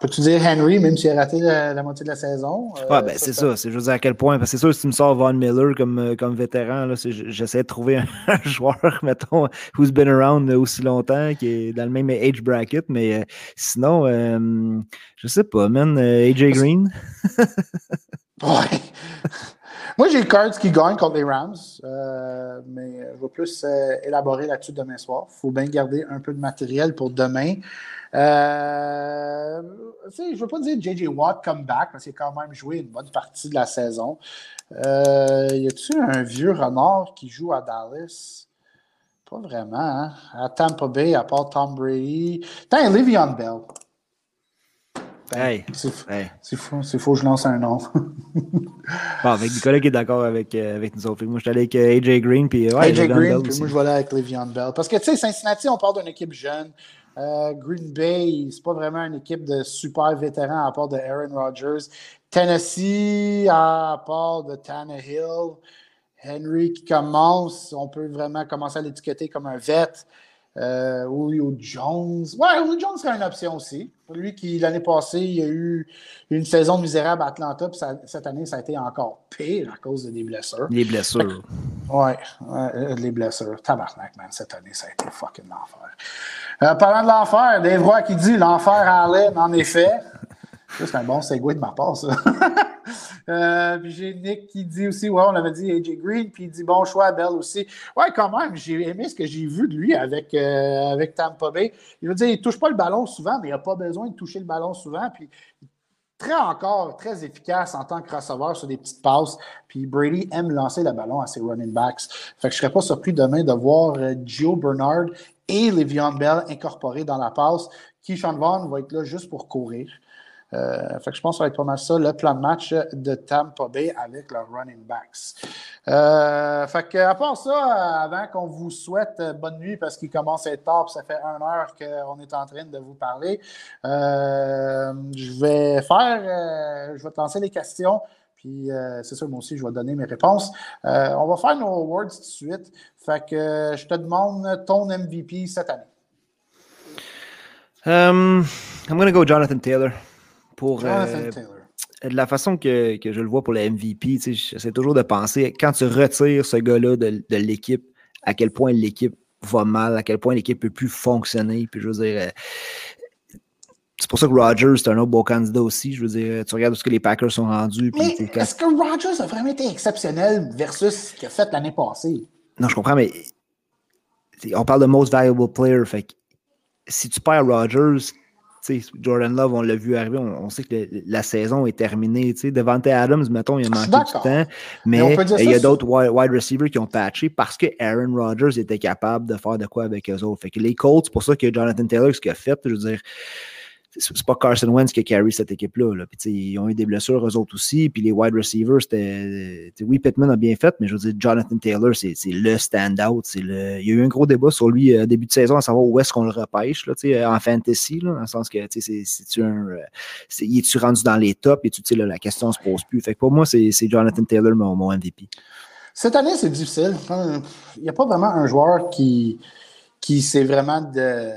Peux-tu dire Henry, même s'il a raté la, moitié de la saison? Euh, ben c'est ça. C'est juste à quel point. Parce que c'est sûr, si tu me sors Von Miller comme, euh, comme vétéran, j'essaie de trouver un, joueur, mettons, who's been around aussi longtemps, qui est dans le même age bracket. Mais euh, sinon, je sais pas, man. AJ Green. ouais. Moi, j'ai le Cards qui gagne contre les Rams, mais je vais plus élaborer là-dessus demain soir. Il faut bien garder un peu de matériel pour demain. Euh, je ne veux pas dire JJ Watt come back, parce qu'il a quand même joué une bonne partie de la saison. Euh, y a-t-il un vieux renard qui joue à Dallas? Pas vraiment. Hein? À Tampa Bay, à part Tom Brady. Tiens, Livion Bell. Ben, c'est fou, c'est fou, je lance un nom. bon, avec Nicolas qui est d'accord avec, euh, avec nous autres. Moi, je suis allé avec euh, AJ Green. Puis, ouais, AJ Green, puis moi, je vais aller avec Le'Veon Bell. Parce que, tu sais, Cincinnati, on parle d'une équipe jeune. Euh, Green Bay, c'est pas vraiment une équipe de super vétérans à part de Aaron Rodgers. Tennessee, à part de Tannehill. Henry qui commence, on peut vraiment commencer à l'étiqueter comme un vet. Euh, Julio Jones. Ouais, Julio Jones serait une option aussi. Lui qui, l'année passée, il a eu une saison misérable à Atlanta, puis cette année, ça a été encore pire à cause des blessures. Les blessures. Ouais, euh, les blessures. Tabarnak, man, cette année, ça a été fucking l'enfer. Euh, parlant de l'enfer, Dave Roy qui dit l'enfer à Allen, en effet. C'est un bon segway de ma part, ça. Euh, puis j'ai Nick qui dit aussi, ouais, on avait dit AJ Green, puis il dit bon choix, Bell aussi. Ouais, quand même, j'ai aimé ce que j'ai vu de lui avec, euh, avec Tampa Bay. Il veut dire, il ne touche pas le ballon souvent, mais il n'a pas besoin de toucher le ballon souvent. Puis très encore, très efficace en tant que receveur sur des petites passes. Puis Brady aime lancer le ballon à ses running backs. Fait que je ne serais pas surpris demain de voir euh, Joe Bernard et Le'Veon Bell incorporés dans la passe. Keyshawn Vaughn va être là juste pour courir. Euh, fait que je pense que ça va être pas mal ça, le plan de match de Tampa Bay avec leurs running backs. Euh, fait que, à part ça, avant qu'on vous souhaite bonne nuit parce qu'il commence à être tard, ça fait une heure qu'on est en train de vous parler, euh, je vais faire, je vais te lancer les questions. Puis c'est ça, moi aussi, je vais donner mes réponses. on va faire nos awards tout de suite. Fait que je te demande ton MVP cette année. Um, I'm going to go Jonathan Taylor pour euh, de la façon que, je le vois pour le MVP, j'essaie toujours de penser, quand tu retires ce gars-là de, l'équipe, à quel point l'équipe va mal, à quel point l'équipe ne peut plus fonctionner. Puis je veux dire, euh, c'est pour ça que Rodgers, c'est un autre beau candidat aussi. Je veux dire, tu regardes ce que les Packers sont rendus. Mais est-ce que Rodgers a vraiment été exceptionnel versus ce qu'il a fait l'année passée? Non, je comprends, mais on parle de most valuable player. Fait si tu perds Rodgers, Jordan Love, on l'a vu arriver, on, sait que la saison est terminée. Devante Adams, mettons, il a manqué du temps, mais, il y a d'autres wide, receivers qui ont patché parce que Aaron Rodgers était capable de faire de quoi avec eux autres. Fait que les Colts, c'est pour ça que Jonathan Taylor, ce qu'il a fait, je veux dire, c'est pas Carson Wentz qui a carry cette équipe-là. ils ont eu des blessures, eux autres aussi. Puis les wide receivers, c'était. Oui, Pittman a bien fait, mais je veux dire, Jonathan Taylor, c'est le stand-out. Le... Il y a eu un gros débat sur lui euh, début de saison à savoir où est-ce qu'on le repêche là, en fantasy, là, dans le sens que c'est-tu un. Euh, est, tu rendu dans les tops et la question se pose plus. Fait pour moi, c'est Jonathan Taylor, mon, mon MVP. Cette année, c'est difficile. Il n'y a pas vraiment un joueur qui, qui vraiment de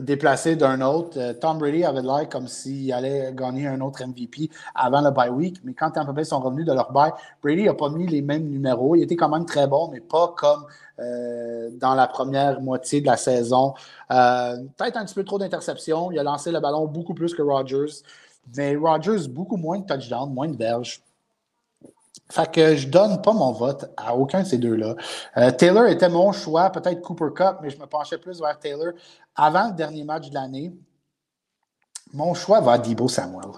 déplacé d'un autre. Euh, Tom Brady avait l'air comme s'il allait gagner un autre MVP avant le bye week, mais quand Tampa Bay sont revenus de leur bye, Brady n'a pas mis les mêmes numéros. Il était quand même très bon, mais pas comme euh, dans la première moitié de la saison. Euh, peut-être un petit peu trop d'interceptions. Il a lancé le ballon beaucoup plus que Rodgers, mais Rodgers, beaucoup moins de touchdowns, moins de verges. Fait que je donne pas mon vote à aucun de ces deux-là. Taylor était mon choix, peut-être Cooper Cup, mais je me penchais plus vers Taylor avant le dernier match de l'année, mon choix va à Debo Samuel.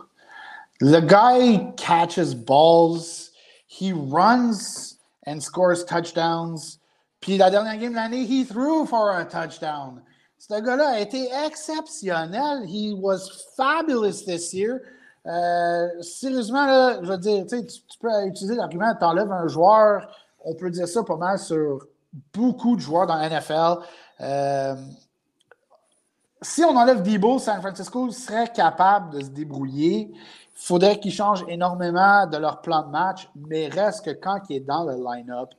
Le guy catches balls, he runs and scores touchdowns. Puis la dernière game de l'année, he threw for a touchdown. Ce gars-là a été exceptionnel. He was fabulous this year. Euh, sérieusement, je veux dire, tu, tu peux utiliser l'argument, tu enlèves un joueur, on peut dire ça pas mal sur beaucoup de joueurs dans la NFL. Euh, si on enlève Debo, San Francisco serait capable de se débrouiller. Il faudrait qu'ils changent énormément de leur plan de match, mais reste que quand il est dans le line-up,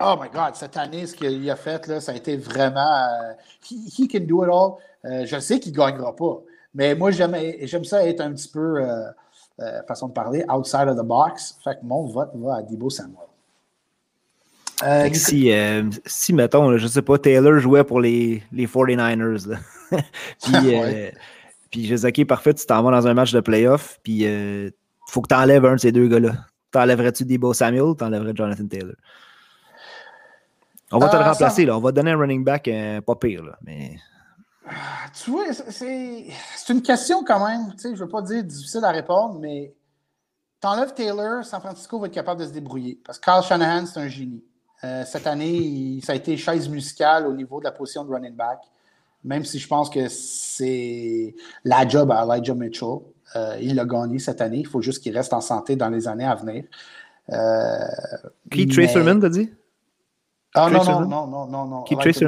oh my God, cette année, ce qu'il a fait, ça a été vraiment. Euh, he, can do it all. Je sais qu'il ne gagnera pas, mais moi, j'aime ça être un petit peu, euh, façon de parler, outside of the box. Fait que mon vote va à Debo Samuel. Euh, si, euh, si, mettons, je sais pas, Taylor jouait pour les, les 49ers, puis, euh, puis je dis, OK, parfait, tu t'en vas dans un match de playoff, puis il faut que tu enlèves un de ces deux gars-là. T'enlèverais-tu Debo Samuel ou t'enlèverais Jonathan Taylor? On va te le remplacer, là. On va te donner un running back pas pire, là. Mais... Tu vois, c'est une question quand même. Tu sais, je veux pas dire difficile à répondre, mais t'enlèves Taylor, San Francisco va être capable de se débrouiller. Parce que Carl Shanahan, c'est un génie. Euh, cette année, ça a été chaise musicale au niveau de la position de running back. même si je pense que c'est la job à Elijah Mitchell. Euh, il l'a gagné cette année. Il faut juste qu'il reste en santé dans les années à venir. Euh, Qui, mais... Trace t'as dit? Ah non, non, non, non, non, non. Qui, Trace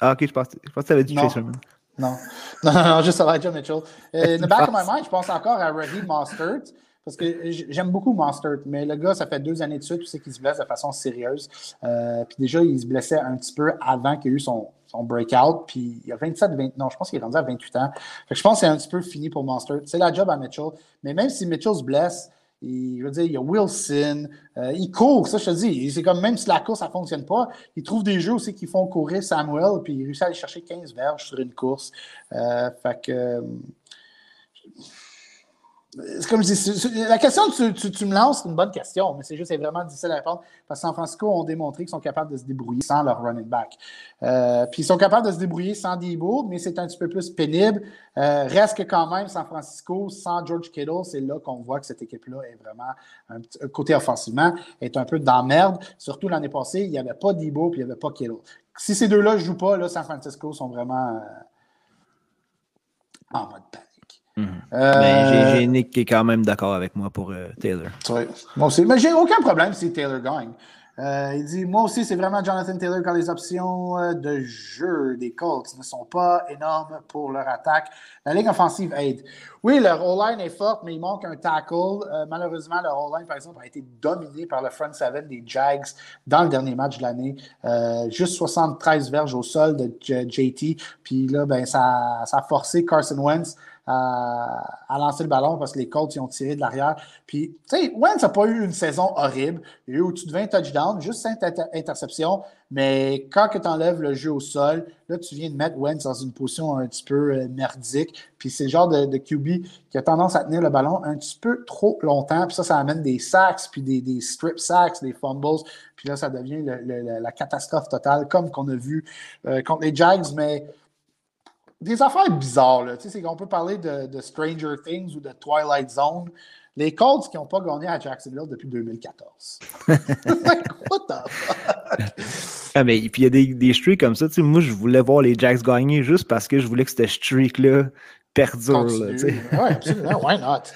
Ah, ok, je pense, je que tu avais dit Trace Non. non, non, non, juste Elijah Mitchell. in the back of my mind, je pense encore à Raheem Mostert. Parce que j'aime beaucoup Mostert, mais le gars, ça fait deux années de suite, tu sais qu'il se blesse de façon sérieuse. Euh, puis déjà, il se blessait un petit peu avant qu'il ait eu son, son breakout. Puis il a 27, 20, non, je pense qu'il est rendu à 28 ans. Fait que je pense que c'est un petit peu fini pour Mostert. C'est la job à Mitchell. Mais même si Mitchell se blesse, il, je veux dire, il y a Wilson, euh, il court, ça je te dis. C'est comme même si la course, ça ne fonctionne pas, il trouve des jeux aussi qui font courir Samuel, puis il réussit à aller chercher 15 verges sur une course. Euh, fait que c'est comme je dis, la question que tu, me lances, c'est une bonne question, mais c'est juste c'est vraiment difficile à répondre parce que San Francisco ont démontré qu'ils sont capables de se débrouiller sans leur running back. Euh, puis ils sont capables de se débrouiller sans Debo, mais c'est un petit peu plus pénible. Euh, reste que quand même, San Francisco, sans George Kittle, c'est là qu'on voit que cette équipe-là est vraiment, petit, côté offensivement, est un peu dans merde. Surtout l'année passée, il n'y avait pas Debo puis il n'y avait pas Kittle. Si ces deux-là ne jouent pas, là, San Francisco sont vraiment euh, en mode panique. Euh, j'ai Nick qui est quand même d'accord avec moi pour euh, Taylor. Moi aussi. Mais j'ai aucun problème si Taylor gagne. Euh, il dit Moi aussi, c'est vraiment Jonathan Taylor quand les options de jeu des Colts ne sont pas énormes pour leur attaque. La ligne offensive aide. Oui, leur O-line est forte, mais il manque un tackle. malheureusement, leur O-line, par exemple, a été dominé par le front seven des Jags dans le dernier match de l'année. juste 73 verges au sol de JT. Puis là, ben, ça, ça a forcé Carson Wentz à, lancer le ballon parce que les Colts ils ont tiré de l'arrière. Puis, tu sais, Wentz n'a pas eu une saison horrible. Il a eu au-dessus de 20 touchdowns, juste 5 interceptions. Mais quand tu enlèves le jeu au sol, là, tu viens de mettre Wentz dans une position un petit peu euh, merdique. Puis c'est le genre de, QB qui a tendance à tenir le ballon un petit peu trop longtemps. Puis ça, ça amène des sacks, puis des, strip sacks, des fumbles. Puis là, ça devient la catastrophe totale, comme qu'on a vu euh, contre les Jags. Mais des affaires bizarres. Là. Tu sais, c'est qu'on peut parler de, Stranger Things ou de Twilight Zone. Les Colts qui n'ont pas gagné à Jacksonville depuis 2014. What the fuck? Ah, mais puis il y a des, des streaks comme ça. Tu sais, moi, je voulais voir les Jacks gagner juste parce que je voulais que cette streak-là perdure. Oui, absolument. Why not?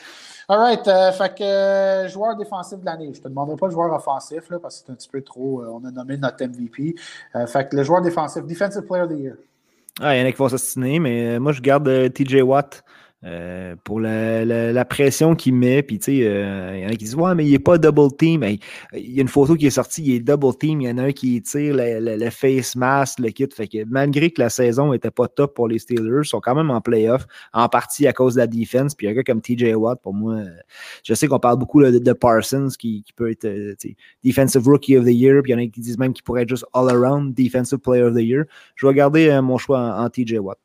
All right. Euh, fait que euh, joueur défensif de l'année. Je ne te demanderai pas le joueur offensif là, parce que c'est un petit peu trop. Euh, on a nommé notre MVP. fait que le joueur défensif, Defensive Player of the Year. Ah, il y en a qui vont s'assiner, mais moi, je garde euh, TJ Watt. Euh, pour la, la, pression qu'il met. Puis, tu sais, il euh, y en a qui disent Ouais, mais il n'est pas double team. Il y a une photo qui est sortie, il est double team. Il y en a un qui tire le, face mask, le kit. Fait que malgré que la saison n'était pas top pour les Steelers, ils sont quand même en playoff, en partie à cause de la defense. Puis, un gars comme TJ Watt, pour moi, je sais qu'on parle beaucoup de, Parsons qui, peut être Defensive Rookie of the Year. Puis, il y en a qui disent même qu'il pourrait être juste all-around Defensive Player of the Year. Je vais garder mon choix en TJ Watt.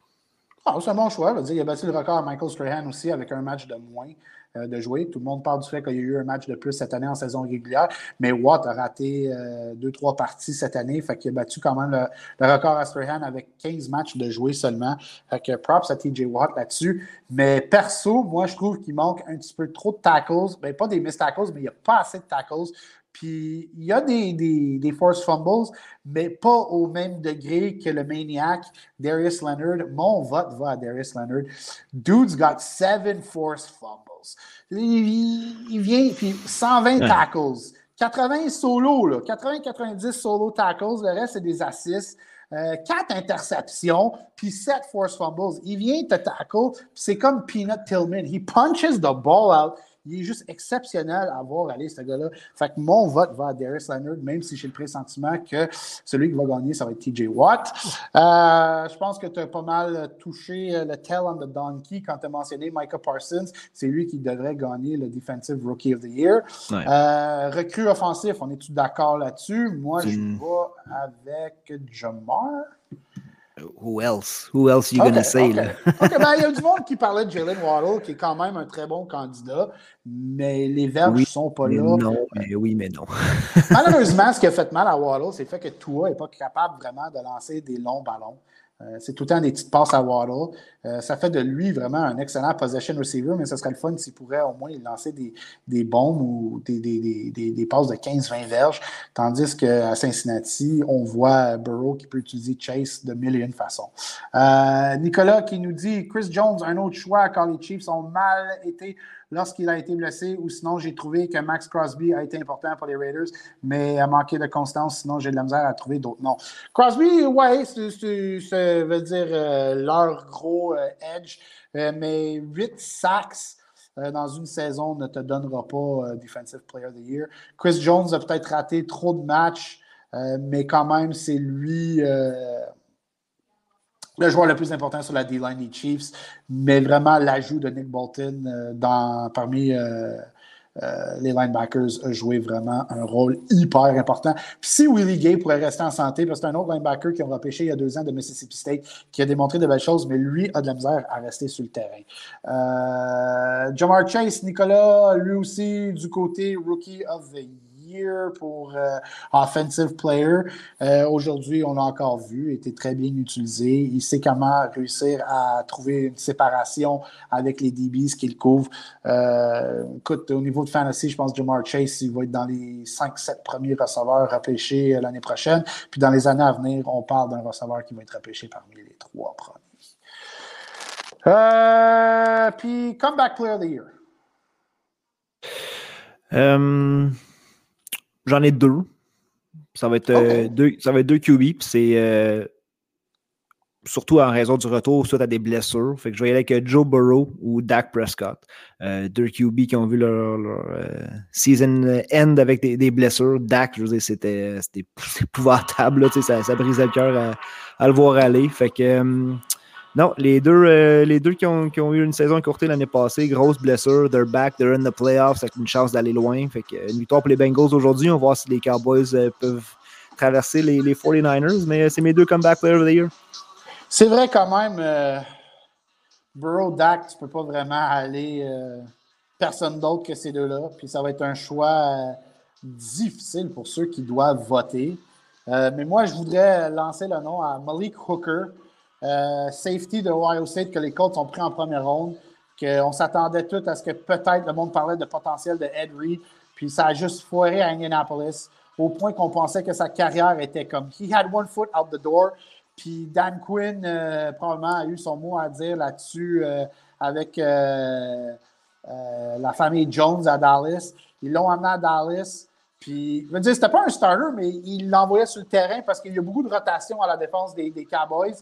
Ah, c'est un bon choix. Dire, il a battu le record à Michael Strahan aussi avec un match de moins euh, de jouer. Tout le monde parle du fait qu'il y a eu un match de plus cette année en saison régulière, mais Watt a raté euh, deux, trois parties cette année. Fait qu'il a battu quand même le, record à Strahan avec 15 matchs de jouer seulement. Fait que props à TJ Watt là-dessus. Mais perso, moi, je trouve qu'il manque un petit peu trop de tackles. Ben, pas des missed tackles, mais il n'y a pas assez de tackles puis il y a des, des, des, force fumbles, mais pas au même degré que le maniac Darius Leonard. Mon vote va à Darius Leonard. Dude's got seven force fumbles. Il, vient, puis 120 tackles. 80 solo, 80-90 solo tackles. Le reste, c'est des assists. Euh, 4 interceptions, puis 7 force fumbles. Il vient te tackle, c'est comme Peanut Tillman. He punches the ball out il est juste exceptionnel à voir aller, ce gars-là. Fait que mon vote va à Darius Leonard, même si j'ai le pressentiment que celui qui va gagner, ça va être TJ Watt. Euh, je pense que tu as pas mal touché le tell on the donkey quand tu as mentionné Micah Parsons. C'est lui qui devrait gagner le Defensive Rookie of the Year. Euh, recrue offensif, on est-tu d'accord là-dessus? Moi, je vais avec Jamar. Who else? Who else you gonna say? Là? Ben, il y a du monde qui parlait de Jalen Waddle, qui est quand même un très bon candidat, mais les verbes ne sont pas là. Non, mais oui, mais non. Malheureusement, ce qui a fait mal à Waddle, c'est le fait que Tua n'est pas capable vraiment de lancer des longs ballons. Euh, c'est tout le temps des petites passes à Waddle. Euh, ça fait de lui vraiment un excellent possession receiver, mais ce serait le fun s'il pourrait au moins lancer des, des bombes ou des, passes de 15-20 verges. Tandis qu'à Cincinnati, on voit Burrow qui peut utiliser Chase de mille et une façons. façon. Euh, Nicolas qui nous dit Chris Jones, un autre choix quand les Chiefs ont mal été lorsqu'il a été blessé, ou sinon j'ai trouvé que Max Crosby a été important pour les Raiders, mais a manqué de constance, sinon j'ai de la misère à trouver d'autres noms. Crosby, ouais, ça veut dire euh, leur gros edge, mais 8 sacks dans une saison ne te donnera pas Defensive Player of the Year. Chris Jones a peut-être raté trop de matchs. Euh, mais quand même, c'est lui euh, le joueur le plus important sur la D-line des Chiefs. Mais vraiment, l'ajout de Nick Bolton euh, dans, parmi les linebackers a joué vraiment un rôle hyper important. Puis si Willie Gay pourrait rester en santé, parce que c'est un autre linebacker qui a repêché il y a deux ans de Mississippi State, qui a démontré de belles choses, mais lui a de la misère à rester sur le terrain. Jamar Chase, Nicolas, lui aussi du côté Rookie of the pour euh, Offensive Player. Euh, aujourd'hui, on l'a encore vu, il était très bien utilisé. Il sait comment réussir à trouver une séparation avec les DBs qu'il couvre. Euh, écoute, au niveau de fantasy, je pense que Jamar Chase, il va être dans les 5-7 premiers receveurs repêchés l'année prochaine. Puis dans les années à venir, on parle d'un receveur qui va être repêché parmi les trois premiers. puis, Comeback Player of the Year. J'en ai deux. Ça va être, euh, deux, ça va être deux QB. c'est euh, surtout en raison du retour suite à des blessures. Fait que je vais y aller avec euh, Joe Burrow ou Dak Prescott. deux QB qui ont vu leur, season end avec des, blessures. Dak, je veux dire, c'était épouvantable. ça, ça brisait le cœur à, le voir aller. Fait que non, les deux, euh, les deux qui ont, eu une saison courtée l'année passée, grosse blessure, they're back, they're in the playoffs, avec une chance d'aller loin. Fait que, une victoire pour les Bengals aujourd'hui. On va voir si les Cowboys euh, peuvent traverser les, 49ers, mais euh, c'est mes deux comeback players of the year. C'est vrai quand même, Burrow, Dak, tu peux pas vraiment aller personne d'autre que ces deux-là. Puis ça va être un choix difficile pour ceux qui doivent voter. mais moi, je voudrais lancer le nom à Malik Hooker. Euh, safety de Ohio State que les Colts ont pris en première ronde, qu'on s'attendait tout à ce que peut-être le monde parlait de potentiel de Ed Reed, puis ça a juste foiré à Indianapolis au point qu'on pensait que sa carrière était comme he had one foot out the door. Puis Dan Quinn euh, probablement a eu son mot à dire là-dessus euh, avec la famille Jones à Dallas. Ils l'ont amené à Dallas. Puis, je veux dire, c'était pas un starter, mais il l'envoyait sur le terrain parce qu'il y a beaucoup de rotation à la défense des Cowboys.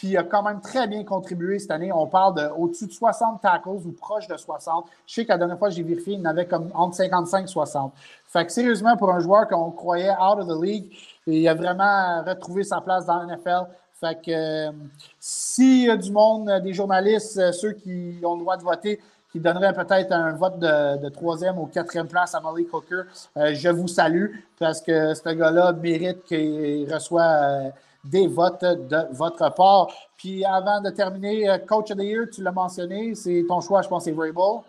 Puis il a quand même très bien contribué cette année. On parle d'au-dessus de 60 tackles ou proche de 60. Je sais qu'à la dernière fois, j'ai vérifié, il en avait comme entre 55 et 60. Fait que sérieusement, pour un joueur qu'on croyait out of the league, il a vraiment retrouvé sa place dans la NFL. Fait que euh, s'il y a du monde, euh, des journalistes, euh, ceux qui ont le droit de voter, qui donneraient peut-être un vote de, troisième ou quatrième place à Molly Cooker, je vous salue parce que ce gars-là mérite qu'il reçoit des votes de votre part. Puis avant de terminer, euh, Coach of the Year, tu l'as mentionné, c'est ton choix, je pense, c'est Vrabel.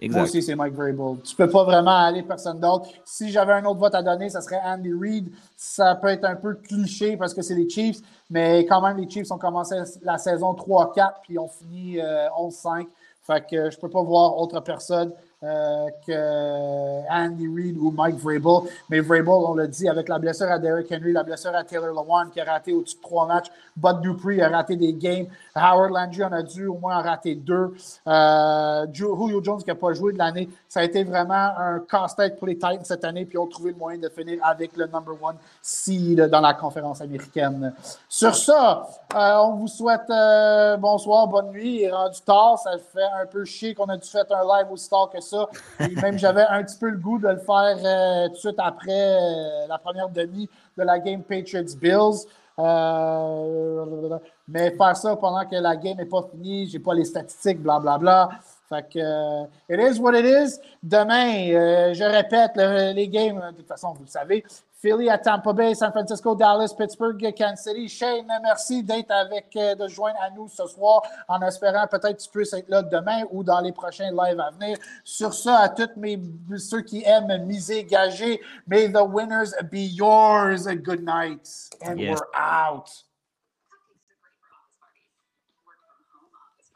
Exact. Moi aussi, c'est Mike Vrabel. Tu peux pas vraiment aller personne d'autre. Si j'avais un autre vote à donner, ça serait Andy Reid. Ça peut être un peu cliché parce que c'est les Chiefs, mais quand même, les Chiefs ont commencé la saison 3-4 puis ont fini 11-5. Euh, fait que je peux pas voir autre personne que Andy Reid ou Mike Vrabel. Mais Vrabel, on l'a dit, avec la blessure à Derrick Henry, la blessure à Taylor Lewan qui a raté au-dessus de trois matchs, Bud Dupree a raté des games, Howard Landry en a dû au moins en rater deux, euh, Julio Jones qui n'a pas joué de l'année. Ça a été vraiment un casse-tête pour les Titans cette année, puis ils ont trouvé le moyen de finir avec le number one seed dans la conférence américaine. Sur ça, euh, on vous souhaite bonsoir, bonne nuit. Il est rendu tard, ça fait un peu chier qu'on a dû faire un live aussi tard que ça. Et même j'avais un petit peu le goût de le faire euh, tout de suite après euh, la première demi de la game Patriots-Bills. Euh, mais faire ça pendant que la game n'est pas finie, j'ai pas les statistiques, blablabla. Bla, bla. Fait que, it is what it is. Demain, je répète, les games, de toute façon, vous le savez, Philly à Tampa Bay, San Francisco, Dallas, Pittsburgh, Kansas City. Shane, merci d'être avec, euh, de joindre à nous ce soir en espérant peut-être que tu puisses être là demain ou dans les prochains lives à venir. Sur ça, à tous mes, ceux qui aiment miser, gager, may the winners be yours. Good night. And we're out.